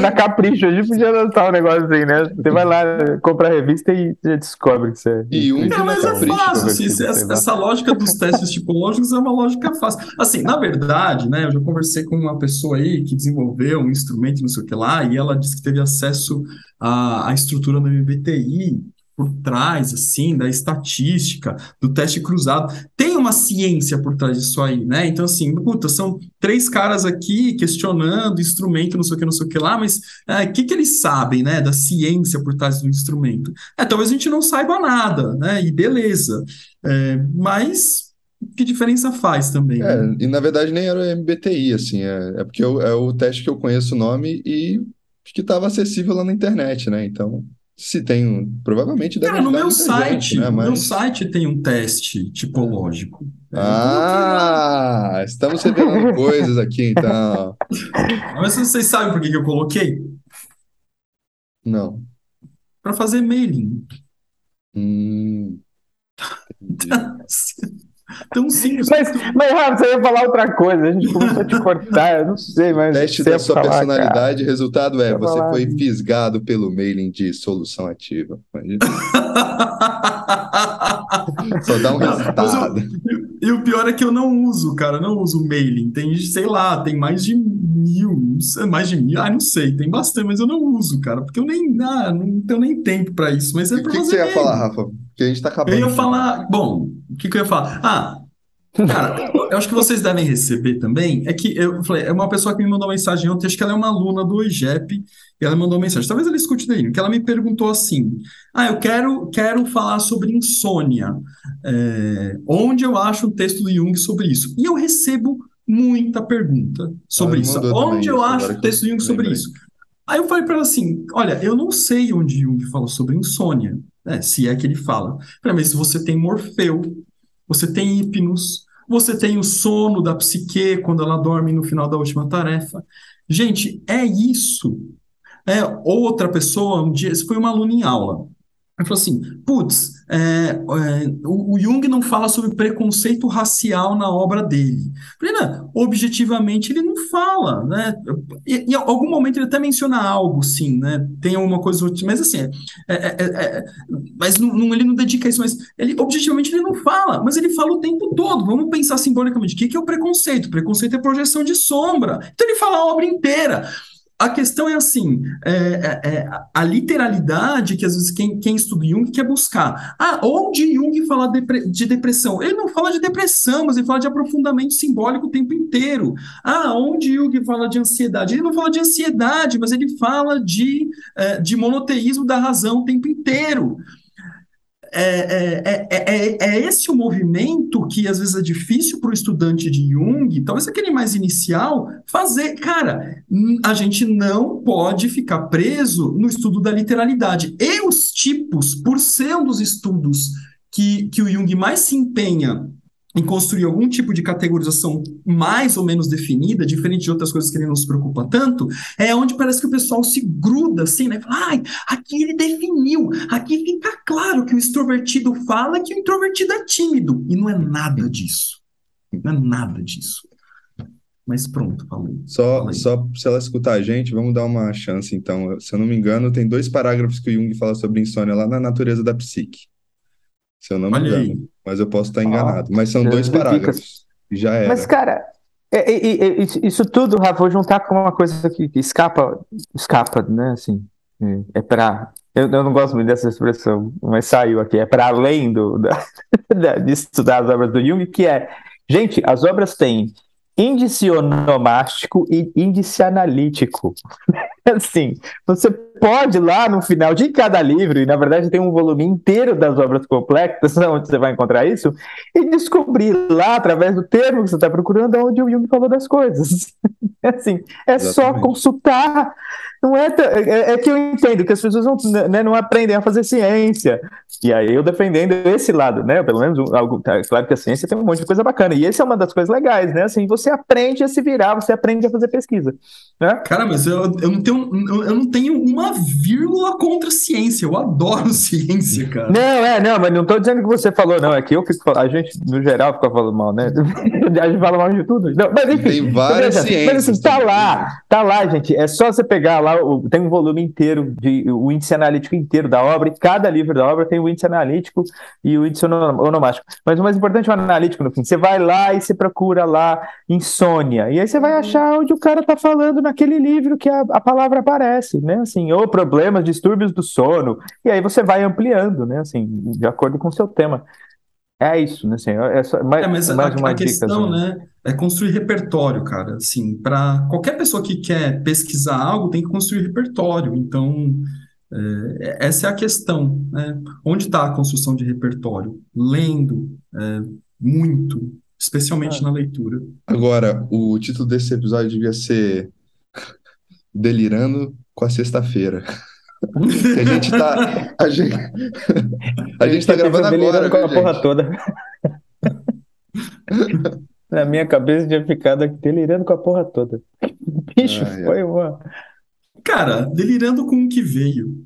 Speaker 3: na Capricho. A gente podia lançar um negócio assim, né? Você vai lá, compra a revista e já descobre que você.
Speaker 2: E um
Speaker 1: não, mas é fácil. Assim, essa, essa lógica dos testes psicológicos é uma lógica fácil. Assim, na verdade, né? Eu já conversei com uma pessoa aí que desenvolveu um instrumento, não sei o que lá, e ela disse que teve acesso à, à estrutura do MBTI por trás, assim, da estatística, do teste cruzado. Tem uma ciência por trás disso aí, né? Então, assim, puta, são três caras aqui questionando instrumento, não sei o que, não sei o que lá, mas o é, que, que eles sabem, né, da ciência por trás do instrumento? É, talvez a gente não saiba nada, né? E beleza. É, mas que diferença faz também?
Speaker 2: É, né? e na verdade nem era MBTI, assim, é, é porque eu, é o teste que eu conheço o nome e que estava acessível lá na internet, né? Então Se tem um, provavelmente deve
Speaker 1: Cara, no meu site,
Speaker 2: gente, né?
Speaker 1: no meu
Speaker 2: Mas...
Speaker 1: site tem um teste tipológico. É,
Speaker 2: Ah, estamos revelando coisas aqui, então.
Speaker 1: Mas vocês sabem por que que eu coloquei?
Speaker 2: Não.
Speaker 1: Para fazer mailing.
Speaker 2: Hum.
Speaker 1: Tão simples.
Speaker 3: Mas, mas Rafa, você ia falar outra coisa, a gente começou a te cortar, eu não sei, mas
Speaker 2: Teste da sua
Speaker 3: falar, cara.
Speaker 2: personalidade, resultado é, você
Speaker 3: falar.
Speaker 2: foi fisgado pelo mailing de solução ativa. Só dá um
Speaker 1: Não, mas
Speaker 2: resultado.
Speaker 1: eu- e o pior é que eu não uso, cara, não uso mailing. Tem, sei lá, tem mais de mil, mais de mil, ah, não sei, tem bastante, mas eu não uso, cara, porque eu nem, ah, não tenho nem tempo para isso, mas é
Speaker 2: O que que você ia
Speaker 1: mailing.
Speaker 2: falar, Rafa? Porque a gente tá acabando.
Speaker 1: Eu ia falar, bom, o que que eu ia falar? Ah, cara, eu acho que vocês devem receber também. É que eu falei, é uma pessoa que me mandou mensagem ontem, acho que ela é uma aluna do IGEP, e ela mandou uma mensagem. Talvez ela escute daí, que ela me perguntou assim: Ah, eu quero, quero falar sobre insônia. É, onde eu acho um texto do Jung sobre isso? E eu recebo muita pergunta sobre
Speaker 2: me
Speaker 1: isso.
Speaker 2: mandou
Speaker 1: Onde eu
Speaker 2: isso,
Speaker 1: acho o texto do Jung sobre isso? Aí eu falei para ela assim: Olha, eu não sei onde Jung fala sobre insônia, né, se é que ele fala. Eu Falei, mas você tem Morfeu, você tem Hipnos, você tem o sono da psique quando ela dorme no final da última tarefa. Gente, é isso. É, outra pessoa, um dia, isso foi uma aluna em aula. Ela falou assim: putz, é, é, o, o Jung não fala sobre preconceito racial na obra dele. Falei, não, objetivamente ele não fala, né? E, em algum momento ele até menciona algo, sim, né? Tem alguma coisa, mas assim, é, é, é, é, mas não, não- ele não dedica isso, mas ele objetivamente ele não fala, mas ele fala o tempo todo. Vamos pensar simbolicamente, o que, que é o preconceito? Preconceito é projeção de sombra. Então ele fala a obra inteira. A questão é assim, é, é, é, a literalidade que às vezes quem, quem estuda Jung quer buscar. Ah, onde Jung fala de depressão? Ele não fala de depressão, mas ele fala de aprofundamento simbólico o tempo inteiro. Ah, onde Jung fala de ansiedade? Ele não fala de ansiedade, mas ele fala de, eh, de monoteísmo da razão o tempo inteiro. É, é, é, é, é esse o movimento que às vezes é difícil para o estudante de Jung, talvez aquele mais inicial, fazer. Cara, hum, a gente não pode ficar preso no estudo da literalidade. E os tipos, por ser um dos estudos que, que o Jung mais se empenha em construir algum tipo de categorização mais ou menos definida, diferente de outras coisas que ele não se preocupa tanto, é onde parece que o pessoal se gruda assim, né? Fala, ai, aqui ele definiu, aqui fica claro que o extrovertido fala que o introvertido é tímido. E não é nada disso. Não é nada disso. Mas pronto, falei.
Speaker 2: Só, só se ela escutar a gente, vamos dar uma chance, então. Se eu não me engano, tem dois parágrafos que o Jung fala sobre insônia lá na natureza da psique. Se eu não me
Speaker 1: Olha
Speaker 2: engano.
Speaker 1: aí.
Speaker 2: Mas eu posso estar enganado. Mas são dois parágrafos. Já era.
Speaker 3: Mas, cara, é- é- é- é- isso- isso tudo, Rafa, vou juntar com uma coisa que, que escapa, escapa, né? Assim, é, é para. Eu, eu não gosto muito dessa expressão, mas saiu aqui. É para além do, da, da- de estudar as obras do Jung, que é, gente, as obras têm índice onomástico e índice analítico. Assim, você pode lá no final de cada livro, e na verdade tem um volume inteiro das obras complexas, onde você vai encontrar isso, e descobrir lá, através do termo que você está procurando, onde o Jung falou das coisas. Assim, é só
Speaker 2: Exatamente.
Speaker 3: consultar. Não é, é, é que eu entendo que as pessoas não, né, não aprendem a fazer ciência. E aí eu defendendo esse lado, né? Pelo menos algo, tá, claro que a ciência tem um monte de coisa bacana. E essa é uma das coisas legais, né? Assim, você aprende a se virar, você aprende a fazer pesquisa. Né?
Speaker 1: Cara, mas eu, eu não tenho, eu não tenho uma vírgula contra a ciência. Eu adoro ciência, cara.
Speaker 3: Não, é, não, mas não tô dizendo que você falou, não. É que eu fico falando, a gente, no geral, fica falando mal, né? A gente fala mal de tudo. Não, mas enfim.
Speaker 2: Tem várias
Speaker 3: beleza.
Speaker 2: ciências
Speaker 3: Mas assim, tá lá, tá lá, gente. É só você pegar lá, o- tem um volume inteiro, de, o índice analítico inteiro da obra, e cada livro da obra tem o índice analítico e o índice ono- onomástico. Mas o mais importante é o analítico, no fim. Você vai lá e você procura lá insônia. E aí você vai achar onde o cara tá falando naquele livro que a, a palavra aparece, né? Assim, problemas, distúrbios do sono. E aí você vai ampliando, né? Assim, de acordo com o seu tema. É isso, né? Assim, é só, mais,
Speaker 1: É, mas a,
Speaker 3: mais uma
Speaker 1: a
Speaker 3: dica.
Speaker 1: questão,
Speaker 3: assim.
Speaker 1: né, é construir repertório, cara. Assim, para qualquer pessoa que quer pesquisar algo, tem que construir repertório. Então, é, essa é a questão, né? Onde está a construção de repertório? Lendo, é, muito, especialmente
Speaker 3: Ah.
Speaker 1: na leitura.
Speaker 2: Agora, o título desse episódio devia ser Delirando com a Sexta-feira. Que a gente tá. A gente, a gente tá gravando agora,
Speaker 3: delirando com a porra
Speaker 2: gente?
Speaker 3: toda. Na minha cabeça tinha ficado aqui delirando com a porra toda. Bicho,
Speaker 2: Ai, ai.
Speaker 3: foi uma.
Speaker 1: Cara, delirando com o que veio.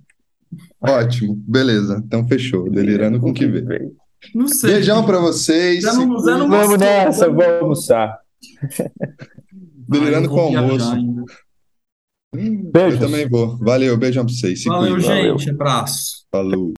Speaker 2: Ótimo, beleza. Então fechou. Delirando com o que vê.
Speaker 1: Não sei.
Speaker 2: Beijão pra vocês.
Speaker 1: Já não- já não-.
Speaker 3: Vamos nessa, vamos almoçar.
Speaker 2: Delirando
Speaker 1: Ah, eu
Speaker 2: com
Speaker 1: viajar
Speaker 2: almoço.
Speaker 1: ainda.
Speaker 2: Eu
Speaker 3: Beijos.
Speaker 2: também vou. Valeu, beijão pra vocês. Se
Speaker 1: Valeu,
Speaker 2: cuidem.
Speaker 3: Valeu.
Speaker 1: gente. Abraço.
Speaker 2: Falou.